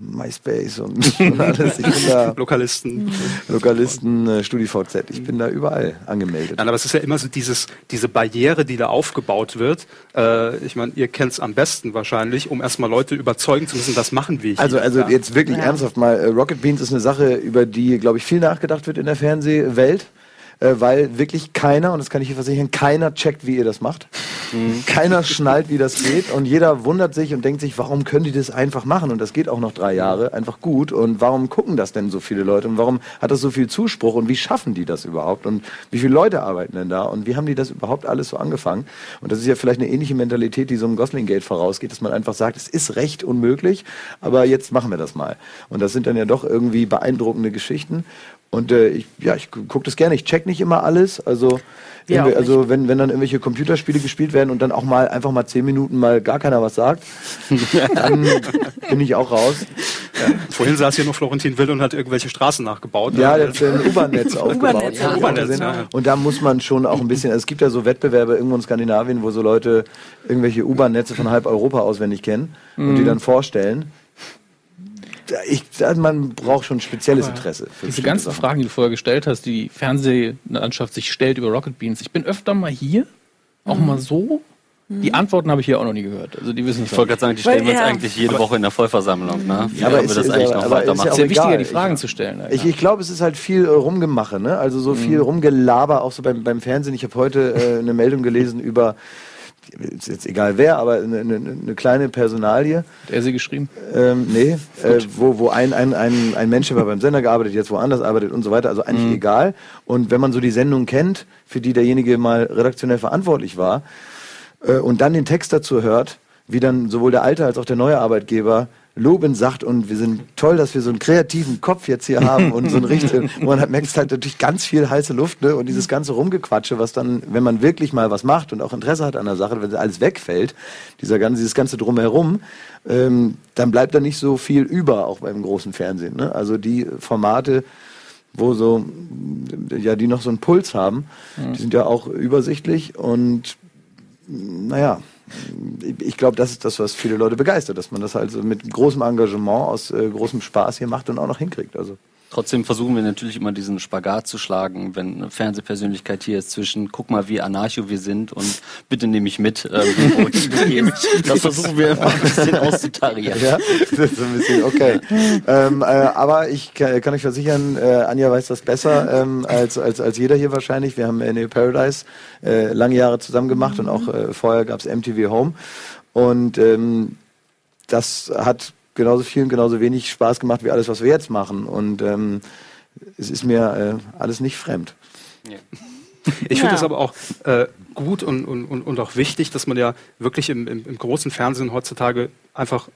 MySpace und, und alles. Ich bin da [LAUGHS] Lokalisten. Lokalisten, äh, StudiVZ. Ich bin da überall angemeldet. Nein, aber es ist ja immer so dieses, diese Barriere, die da aufgebaut wird. Äh, ich meine, ihr kennt es am besten wahrscheinlich, um erstmal Leute überzeugen zu müssen, das machen wir hier. Also, also ja. jetzt wirklich ja. ernsthaft mal. Äh, Rocket Beans ist eine Sache, über die, glaube ich, viel nachgedacht wird in der Fernsehwelt äh, weil wirklich keiner, und das kann ich hier versichern, keiner checkt, wie ihr das macht. Mhm. Keiner schnallt, wie das geht und jeder wundert sich und denkt sich, warum können die das einfach machen? Und das geht auch noch drei Jahre einfach gut. Und warum gucken das denn so viele Leute? Und warum hat das so viel Zuspruch? Und wie schaffen die das überhaupt? Und wie viele Leute arbeiten denn da? Und wie haben die das überhaupt alles so angefangen? Und das ist ja vielleicht eine ähnliche Mentalität, die so einem Gosling-Gate vorausgeht, dass man einfach sagt, es ist recht unmöglich, aber jetzt machen wir das mal. Und das sind dann ja doch irgendwie beeindruckende Geschichten. Und äh, ich, ja, ich gucke das gerne. Ich check nicht immer alles. Also, ja, also wenn, wenn dann irgendwelche Computerspiele gespielt werden und dann auch mal einfach mal zehn Minuten mal gar keiner was sagt, [LAUGHS] dann bin ich auch raus. Ja. Vorhin saß hier nur Florentin Will und hat irgendwelche Straßen nachgebaut. Ja, der hat ein U-Bahn-Netz [LAUGHS] aufgebaut. Ja, ja. Und da muss man schon auch ein bisschen, also es gibt ja so Wettbewerbe irgendwo in Skandinavien, wo so Leute irgendwelche U-Bahn-Netze von halb Europa auswendig kennen mhm. und die mhm. dann vorstellen ich, man braucht schon spezielles Interesse. diese ganzen Sachen. Fragen, die du vorher gestellt hast, die die Fernsehlandschaft sich stellt über Rocket Beans. Ich bin öfter mal hier, auch mhm. mal so. Die Antworten habe ich hier auch noch nie gehört. Also die wissen Ich wollte gerade sagen, die stellen wir uns eigentlich jede Woche in der Vollversammlung. Ne? Ja, aber ist, das eigentlich noch weitermachen. Es ist ja wichtiger, die Fragen ich, zu stellen. Ich, ich glaube, es ist halt viel äh, Rumgemache, ne? Also so viel mhm. Rumgelaber, auch so beim, beim Fernsehen. Ich habe heute äh, eine Meldung gelesen über ist jetzt egal wer, aber eine, eine, eine kleine Personalie. Hat er sie geschrieben? Ähm, nee, äh, wo, wo ein, ein, ein, ein Mensch, der beim Sender gearbeitet, jetzt woanders arbeitet und so weiter, also eigentlich mhm. egal. Und wenn man so die Sendung kennt, für die derjenige mal redaktionell verantwortlich war, äh, und dann den Text dazu hört, wie dann sowohl der alte als auch der neue Arbeitgeber lobend sagt und wir sind toll, dass wir so einen kreativen Kopf jetzt hier haben und so ein [LAUGHS] richtigen, man hat, merkt halt natürlich ganz viel heiße Luft ne? und dieses ganze Rumgequatsche, was dann, wenn man wirklich mal was macht und auch Interesse hat an der Sache, wenn alles wegfällt, dieser ganze, dieses ganze Drumherum, ähm, dann bleibt da nicht so viel über, auch beim großen Fernsehen. Ne? Also die Formate, wo so, ja, die noch so einen Puls haben, mhm. die sind ja auch übersichtlich und naja, ich glaube, das ist das, was viele Leute begeistert, dass man das also mit großem Engagement, aus äh, großem Spaß hier macht und auch noch hinkriegt. Also. Trotzdem versuchen wir natürlich immer diesen Spagat zu schlagen, wenn eine Fernsehpersönlichkeit hier ist zwischen, guck mal, wie anarcho wir sind und bitte nehme mich mit. Ähm, [LAUGHS] [LAUGHS] das versuchen wir immer ein bisschen auszutarieren. Ja, das ist ein bisschen okay. ähm, äh, aber ich kann, kann, euch versichern, äh, Anja weiß das besser ähm, als, als, als jeder hier wahrscheinlich. Wir haben in Paradise äh, lange Jahre zusammen gemacht und auch äh, vorher gab es MTV Home. Und ähm, das hat genauso viel und genauso wenig Spaß gemacht wie alles, was wir jetzt machen. Und ähm, es ist mir äh, alles nicht fremd. Ja. Ich finde es ja. aber auch äh, gut und, und, und auch wichtig, dass man ja wirklich im, im, im großen Fernsehen heutzutage einfach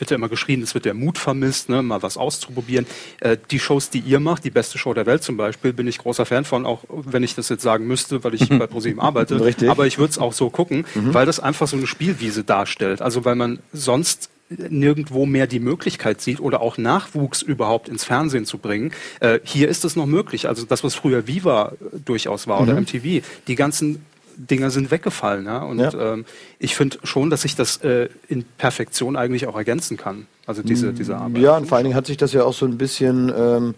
wird ja immer geschrien, es wird der Mut vermisst, ne, mal was auszuprobieren. Äh, die Shows, die ihr macht, die beste Show der Welt zum Beispiel, bin ich großer Fan von, auch wenn ich das jetzt sagen müsste, weil ich [LAUGHS] bei ProSieben arbeite. Richtig. Aber ich würde es auch so gucken, mhm. weil das einfach so eine Spielwiese darstellt. Also weil man sonst nirgendwo mehr die Möglichkeit sieht oder auch Nachwuchs überhaupt ins Fernsehen zu bringen. Äh, hier ist es noch möglich. Also das, was früher Viva durchaus war mhm. oder MTV, die ganzen Dinger sind weggefallen. Ja? Und ja. Ähm, ich finde schon, dass sich das äh, in Perfektion eigentlich auch ergänzen kann. Also diese, diese Arbeit. Ja, und vor allen Dingen hat sich das ja auch so ein bisschen, ähm,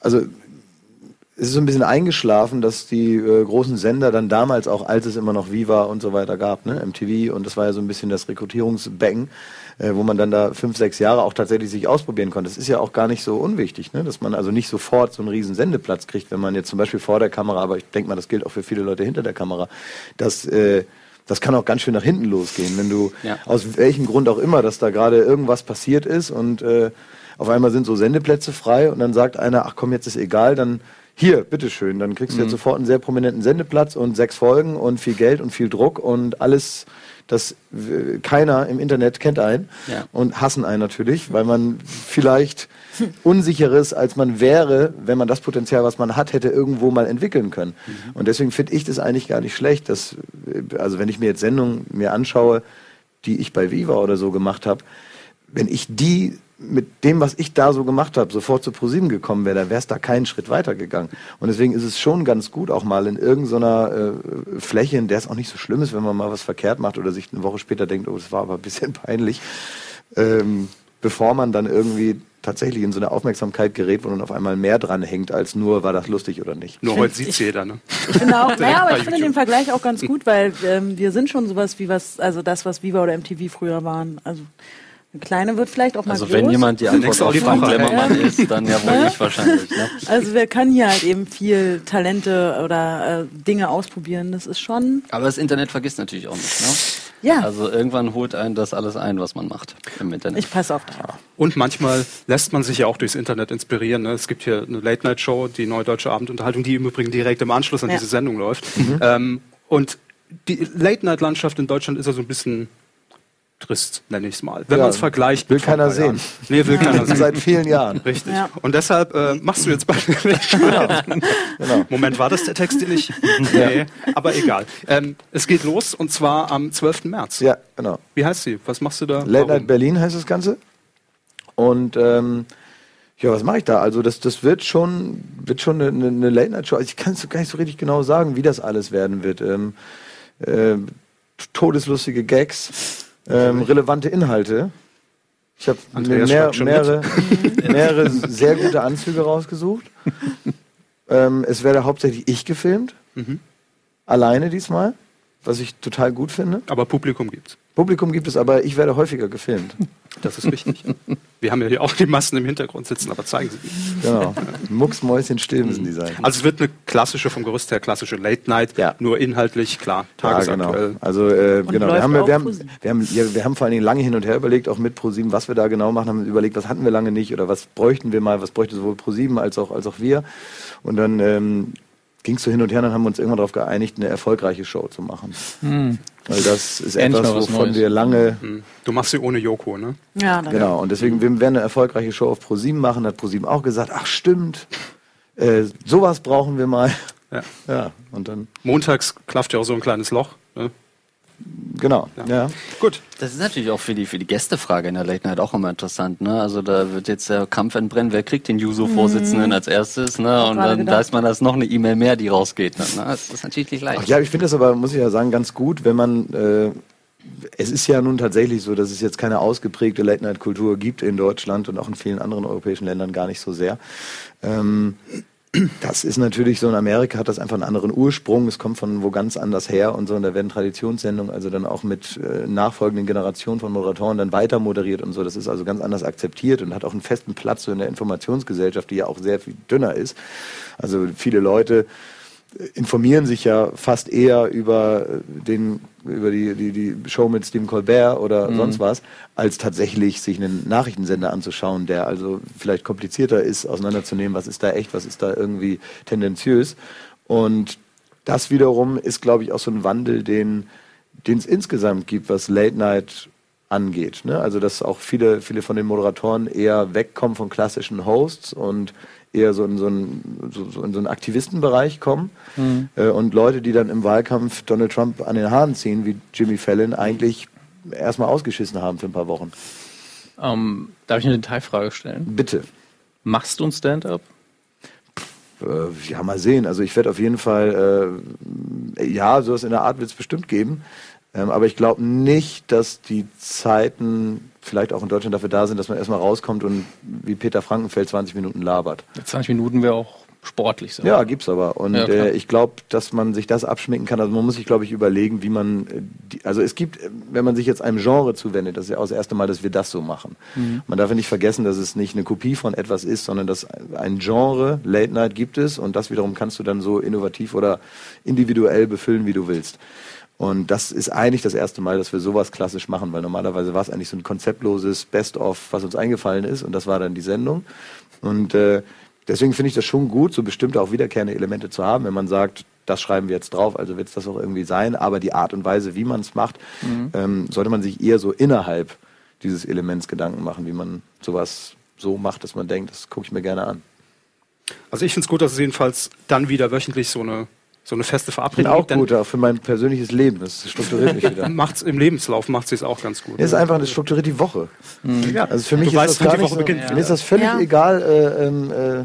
also es ist so ein bisschen eingeschlafen, dass die äh, großen Sender dann damals auch, als es immer noch Viva und so weiter gab, ne, MTV, und das war ja so ein bisschen das Rekrutierungsbecken, äh, wo man dann da fünf, sechs Jahre auch tatsächlich sich ausprobieren konnte. Das ist ja auch gar nicht so unwichtig, ne, dass man also nicht sofort so einen riesen Sendeplatz kriegt, wenn man jetzt zum Beispiel vor der Kamera, aber ich denke mal, das gilt auch für viele Leute hinter der Kamera, dass äh, das kann auch ganz schön nach hinten losgehen, wenn du ja. aus welchem Grund auch immer, dass da gerade irgendwas passiert ist und äh, auf einmal sind so Sendeplätze frei und dann sagt einer, ach komm, jetzt ist egal, dann hier, bitteschön, dann kriegst du mhm. jetzt sofort einen sehr prominenten Sendeplatz und sechs Folgen und viel Geld und viel Druck und alles, das keiner im Internet kennt einen ja. und hassen einen natürlich, weil man vielleicht [LAUGHS] unsicherer ist, als man wäre, wenn man das Potenzial, was man hat, hätte irgendwo mal entwickeln können. Mhm. Und deswegen finde ich das eigentlich gar nicht schlecht, dass, also wenn ich mir jetzt Sendungen mir anschaue, die ich bei Viva oder so gemacht habe, wenn ich die mit dem, was ich da so gemacht habe, sofort zu ProSieben gekommen wäre, dann wäre es da keinen Schritt weitergegangen. Und deswegen ist es schon ganz gut, auch mal in irgendeiner äh, Fläche, in der es auch nicht so schlimm ist, wenn man mal was verkehrt macht oder sich eine Woche später denkt, oh, das war aber ein bisschen [LAUGHS] peinlich, ähm, bevor man dann irgendwie tatsächlich in so eine Aufmerksamkeit gerät, wo dann auf einmal mehr dran hängt, als nur, war das lustig oder nicht. Nur heute sieht es jeder, ne? Ich finde auch, naja, aber ich finde den Vergleich auch ganz gut, weil ähm, wir sind schon sowas wie was, also das, was Viva oder MTV früher waren. Also eine kleine wird vielleicht auch mal Also groß. wenn jemand die Antwort auf Frank Lemmermann [LAUGHS] ist, dann ja wohl ich wahrscheinlich. Ne? Also wer kann hier halt eben viel Talente oder äh, Dinge ausprobieren, das ist schon... Aber das Internet vergisst natürlich auch nicht, ne? Ja. Also irgendwann holt einen das alles ein, was man macht im Internet. Ich passe auf dich. Und manchmal lässt man sich ja auch durchs Internet inspirieren. Ne? Es gibt hier eine Late-Night-Show, die Neue Deutsche Abendunterhaltung, die im Übrigen direkt im Anschluss an ja. diese Sendung läuft. Mhm. Ähm, und die Late-Night-Landschaft in Deutschland ist ja so ein bisschen trist, nenne ich es mal. Wenn ja, man es vergleicht. Will keiner sehen. Nee, will keiner [LAUGHS] sehen. Seit vielen Jahren. Richtig. Ja. Und deshalb äh, machst du jetzt bei [LAUGHS] genau. genau. Moment, war das der Text, den ich. [LAUGHS] Nee, aber egal. Ähm, es geht los und zwar am 12. März. Ja, genau. Wie heißt sie? Was machst du da? Late Night Berlin heißt das Ganze. Und ähm, ja, was mache ich da? Also das, das wird schon, wird schon eine, eine Late Night Show. Also ich kann es gar nicht so richtig genau sagen, wie das alles werden wird. Ähm, äh, todeslustige Gags, ähm, relevante Inhalte. Ich habe mehr, mehrere, [LAUGHS] mehrere sehr gute Anzüge rausgesucht. [LAUGHS] Ähm, es werde hauptsächlich ich gefilmt. Mhm. Alleine diesmal, was ich total gut finde. Aber Publikum gibt's. Publikum gibt es, aber ich werde häufiger gefilmt. Das ist wichtig. Wir haben ja hier auch die Massen im Hintergrund sitzen, aber zeigen Sie die. Genau. Mucksmäuschen still müssen die sein. Also es wird eine klassische, vom Gerüst her klassische Late Night, ja. nur inhaltlich, klar, tagesaktuell. Ja, genau. Also äh, genau, wir haben, wir, haben, wir, haben, ja, wir haben vor allen Dingen lange hin und her überlegt, auch mit ProSieben, was wir da genau machen, haben überlegt, was hatten wir lange nicht oder was bräuchten wir mal, was bräuchte sowohl ProSieben als auch, als auch wir. Und dann ähm, ging es so hin und her, dann haben wir uns irgendwann darauf geeinigt, eine erfolgreiche Show zu machen. Hm. Weil das ist Endlich etwas, wovon Neues. wir lange. Hm. Du machst sie ohne Joko, ne? Ja, genau. Und deswegen, wir werden eine erfolgreiche Show auf ProSieben machen, hat ProSieben auch gesagt, ach stimmt, äh, sowas brauchen wir mal. Ja. ja. Und dann. Montags klafft ja auch so ein kleines Loch. Ne? Genau, ja. ja. Gut. Das ist natürlich auch für die, für die Gästefrage in der Late Night auch immer interessant. Ne? Also da wird jetzt der Kampf entbrennen, wer kriegt den Juso-Vorsitzenden mhm. als erstes. Ne? Und dann gedacht. weiß man, dass noch eine E-Mail mehr, die rausgeht. Ne? Das ist natürlich nicht leicht. Ach ja, ich finde das aber, muss ich ja sagen, ganz gut, wenn man... Äh, es ist ja nun tatsächlich so, dass es jetzt keine ausgeprägte Late-Night-Kultur gibt in Deutschland und auch in vielen anderen europäischen Ländern gar nicht so sehr. Ähm, das ist natürlich so, in Amerika hat das einfach einen anderen Ursprung, es kommt von wo ganz anders her und so, und da werden Traditionssendungen also dann auch mit äh, nachfolgenden Generationen von Moderatoren dann weiter moderiert und so, das ist also ganz anders akzeptiert und hat auch einen festen Platz so in der Informationsgesellschaft, die ja auch sehr viel dünner ist. Also viele Leute informieren sich ja fast eher über den über die, die, die Show mit Stephen Colbert oder mhm. sonst was, als tatsächlich sich einen Nachrichtensender anzuschauen, der also vielleicht komplizierter ist, auseinanderzunehmen, was ist da echt, was ist da irgendwie tendenziös. Und das wiederum ist, glaube ich, auch so ein Wandel, den es insgesamt gibt, was Late Night angeht. Ne? Also dass auch viele, viele von den Moderatoren eher wegkommen von klassischen Hosts und eher so in so einen, so, so in so einen Aktivistenbereich kommen. Mhm. Äh, und Leute, die dann im Wahlkampf Donald Trump an den Haaren ziehen, wie Jimmy Fallon, eigentlich erstmal ausgeschissen haben für ein paar Wochen. Ähm, darf ich eine Detailfrage stellen? Bitte. Machst du ein Stand-up? Äh, ja, mal sehen. Also ich werde auf jeden Fall, äh, ja, sowas in der Art wird es bestimmt geben. Ähm, aber ich glaube nicht, dass die Zeiten vielleicht auch in Deutschland dafür da sind, dass man erstmal rauskommt und wie Peter Frankenfeld 20 Minuten labert. 20 Minuten wäre auch sportlich sein. Ja, gibt's aber. Und ja, äh, ich glaube, dass man sich das abschminken kann. Also man muss sich, glaube ich, überlegen, wie man. Äh, die, also es gibt, wenn man sich jetzt einem Genre zuwendet, das ist ja auch das erste Mal, dass wir das so machen. Mhm. Man darf ja nicht vergessen, dass es nicht eine Kopie von etwas ist, sondern dass ein Genre, Late Night gibt es und das wiederum kannst du dann so innovativ oder individuell befüllen, wie du willst. Und das ist eigentlich das erste Mal, dass wir sowas klassisch machen, weil normalerweise war es eigentlich so ein konzeptloses Best-of, was uns eingefallen ist und das war dann die Sendung. Und äh, deswegen finde ich das schon gut, so bestimmte auch wiederkehrende Elemente zu haben, wenn man sagt, das schreiben wir jetzt drauf, also wird es das auch irgendwie sein, aber die Art und Weise, wie man es macht, mhm. ähm, sollte man sich eher so innerhalb dieses Elements Gedanken machen, wie man sowas so macht, dass man denkt, das gucke ich mir gerne an. Also ich finde es gut, dass es jedenfalls dann wieder wöchentlich so eine so eine feste Verabredung. Ich bin auch gut, auch für mein persönliches Leben. Das strukturiert mich wieder. [LAUGHS] macht's Im Lebenslauf macht es auch ganz gut. Es ist einfach, das strukturiert die Woche. Mhm. Ja, also für mich du ist weißt, das gar nicht so, beginnt. Mir ist das völlig ja. egal. Äh, ähm, äh,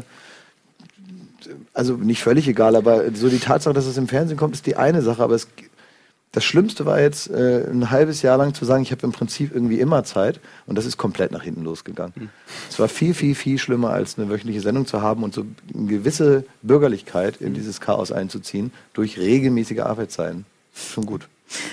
also nicht völlig egal, aber so die Tatsache, dass es im Fernsehen kommt, ist die eine Sache. Aber es das Schlimmste war jetzt äh, ein halbes Jahr lang zu sagen, ich habe im Prinzip irgendwie immer Zeit und das ist komplett nach hinten losgegangen. Mhm. Es war viel, viel, viel schlimmer, als eine wöchentliche Sendung zu haben und so eine gewisse Bürgerlichkeit in dieses Chaos einzuziehen durch regelmäßige Arbeitszeiten. Schon gut.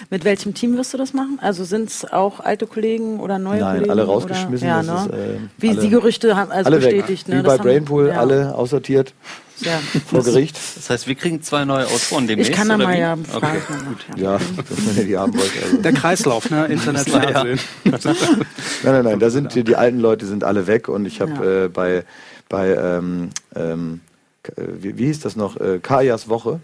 Mit welchem Team wirst du das machen? Also sind es auch alte Kollegen oder neue Nein, Kollegen? alle rausgeschmissen. Ja, ne? ist, äh, Wie alle, die Gerüchte haben also bestätigt. Ne? Wie bei Brainpool, ja. alle aussortiert. Ja. Vor Gericht. Das heißt, wir kriegen zwei neue Autoren demnächst. Ich kann da mal ja fragen. [LAUGHS] Okay. Ja, wenn ihr die haben wollt. Also. Der Kreislauf, ne? Internet, Fernsehen. [LAUGHS] nein, nein, nein. Da sind die, die, alten Leute sind alle weg und ich habe ja. äh, bei, bei ähm, ähm, wie, wie hieß das noch? Äh, Kajas Woche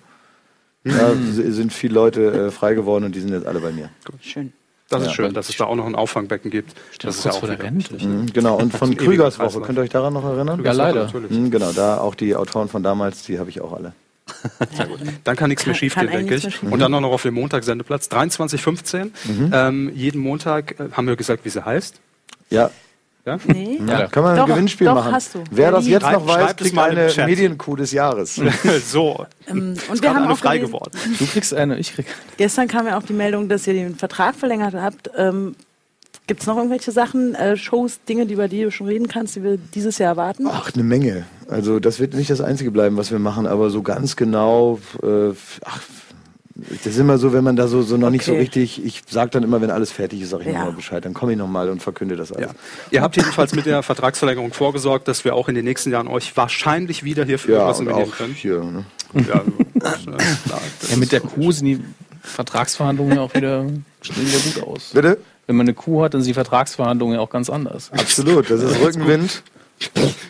da sind viele Leute äh, frei geworden und die sind jetzt alle bei mir. Gut. Schön. Das ja. ist schön, dass es da auch noch ein Auffangbecken gibt. Das ist ja auch. Mhm, genau, und von Krügers Woche, könnt ihr euch daran noch erinnern? Ja, leider. Mhm, genau, da auch die Autoren von damals, die habe ich auch alle. [LAUGHS] Sehr gut. Dann kann nichts mehr schiefgehen, denke ich. Und dann noch auf dem Montag-Sendeplatz, 23.15. Mhm. Ähm, jeden Montag äh, haben wir gesagt, wie sie heißt. Ja, ja? Nee. Ja. Kann man ein doch, Gewinnspiel doch, machen. Hast du. Wer das jetzt noch weiß, kriegt eine Medienkuh des Jahres. [LAUGHS] so. Ähm, und wir haben auch frei geworden. Du kriegst eine, ich krieg. Gestern kam ja auch die Meldung, dass ihr den Vertrag verlängert habt. Ähm, Gibt es noch irgendwelche Sachen, äh, Shows, Dinge, über die du schon reden kannst, die wir dieses Jahr erwarten? Ach, eine Menge. Also das wird nicht das Einzige bleiben, was wir machen, aber so ganz genau, äh, ach, Das ist immer so, wenn man da so, so noch okay. nicht so richtig, ich sage dann immer, wenn alles fertig ist, sage ich ja. nochmal Bescheid. Dann komme ich nochmal und verkünde das alles. Ja. Ihr habt jedenfalls mit der Vertragsverlängerung vorgesorgt, dass wir auch in den nächsten Jahren euch wahrscheinlich wieder hier für ja, was übernehmen können. Hier, ne? ja, ja, mit der Kuh sind die Vertragsverhandlungen ja auch wieder, wieder gut aus. Bitte? Wenn man eine Kuh hat, dann sind die Vertragsverhandlungen ja auch ganz anders. Absolut, das ist Rückenwind.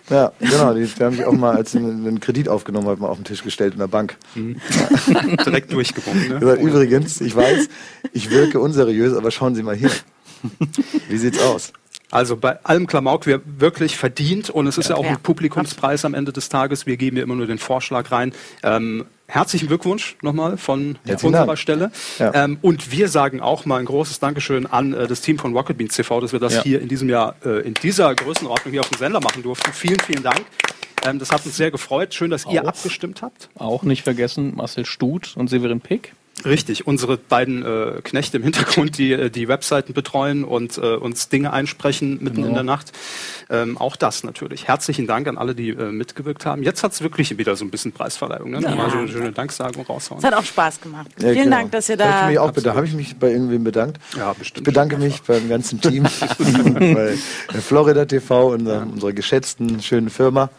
Ja, genau. Die, die haben sich auch mal, als sie einen Kredit aufgenommen haben, mal auf den Tisch gestellt in der Bank. Mhm. [LAUGHS] Direkt durchgewunken. Ne? Gesagt, übrigens, ich weiß, ich wirke unseriös, aber schauen Sie mal hier. Wie sieht's aus? Also bei allem Klamauk wir wirklich verdient und es ist ja, ja auch ein Publikumspreis am Ende des Tages. Wir geben ja immer nur den Vorschlag rein. Ähm, herzlichen Glückwunsch nochmal von Herzlichen unserer Dank. Stelle. Ja. Ähm, und wir sagen auch mal ein großes Dankeschön an äh, das Team von Rocket Beans TV, dass wir das ja. hier in diesem Jahr äh, in dieser Größenordnung hier auf dem Sender machen durften. Vielen, vielen Dank. Ähm, das hat uns sehr gefreut. Schön, dass auch, ihr abgestimmt habt. Auch nicht vergessen Marcel Stut und Severin Pick. Richtig, unsere beiden äh, Knechte im Hintergrund, die äh, die Webseiten betreuen und äh, uns Dinge einsprechen mitten genau. in der Nacht. Ähm, auch das natürlich. Herzlichen Dank an alle, die äh, mitgewirkt haben. Jetzt hat es wirklich wieder so ein bisschen Preisverleihung. Ne? Ja. Mal so eine schöne Danksagung raushauen. Es hat auch Spaß gemacht. Ja, Vielen genau. Dank, dass ihr da. Habe ich mich auch bedankt. Habe ich mich bei irgendwem bedankt? Ja, bestimmt. Ich bedanke mich beim ganzen Team, [LAUGHS] bei Florida TV, unserer, ja. unserer geschätzten, schönen Firma.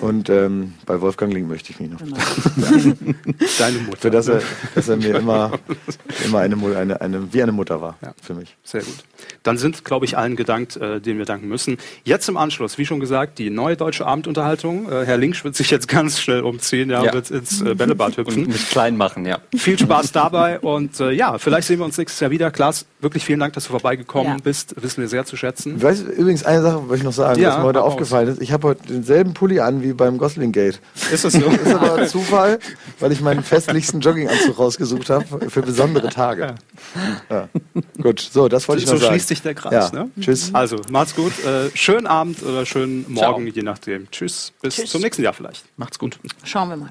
Und ähm, bei Wolfgang Link möchte ich mich noch genau. [LAUGHS] Deine Mutter. Für das er, dass er mir immer, [LAUGHS] immer eine, eine, eine, wie eine Mutter war ja. für mich. Sehr gut. Dann sind, glaube ich, allen gedankt, äh, denen wir danken müssen. Jetzt im Anschluss, wie schon gesagt, die neue deutsche Abendunterhaltung. Äh, Herr Linksch wird sich jetzt ganz schnell umziehen, ja, ja. wird ins äh, Bällebad [LAUGHS] hüpfen. Und mich klein machen, ja. Viel Spaß dabei und äh, ja, vielleicht sehen wir uns nächstes Jahr wieder. Klaas, wirklich vielen Dank, dass du vorbeigekommen ja. bist. Wissen wir sehr zu schätzen. Ich weiß übrigens eine Sache, was ich noch sagen, ja, was mir heute aufgefallen ist. Ich habe heute denselben Pulli an wie beim Gosling Gate. Ist das so? Das [LAUGHS] ist aber ein Zufall, weil ich meinen festlichsten Jogginganzug rausgesucht habe für besondere Tage. Ja. Gut, so, das wollte ich noch so sagen. So schließt sich der Kreis, ne? Tschüss. Also, macht's gut. Äh, schönen Abend oder schönen Morgen, Ciao. je nachdem. Tschüss. Bis Tschüss. zum nächsten Jahr vielleicht. Macht's gut. Schauen wir mal.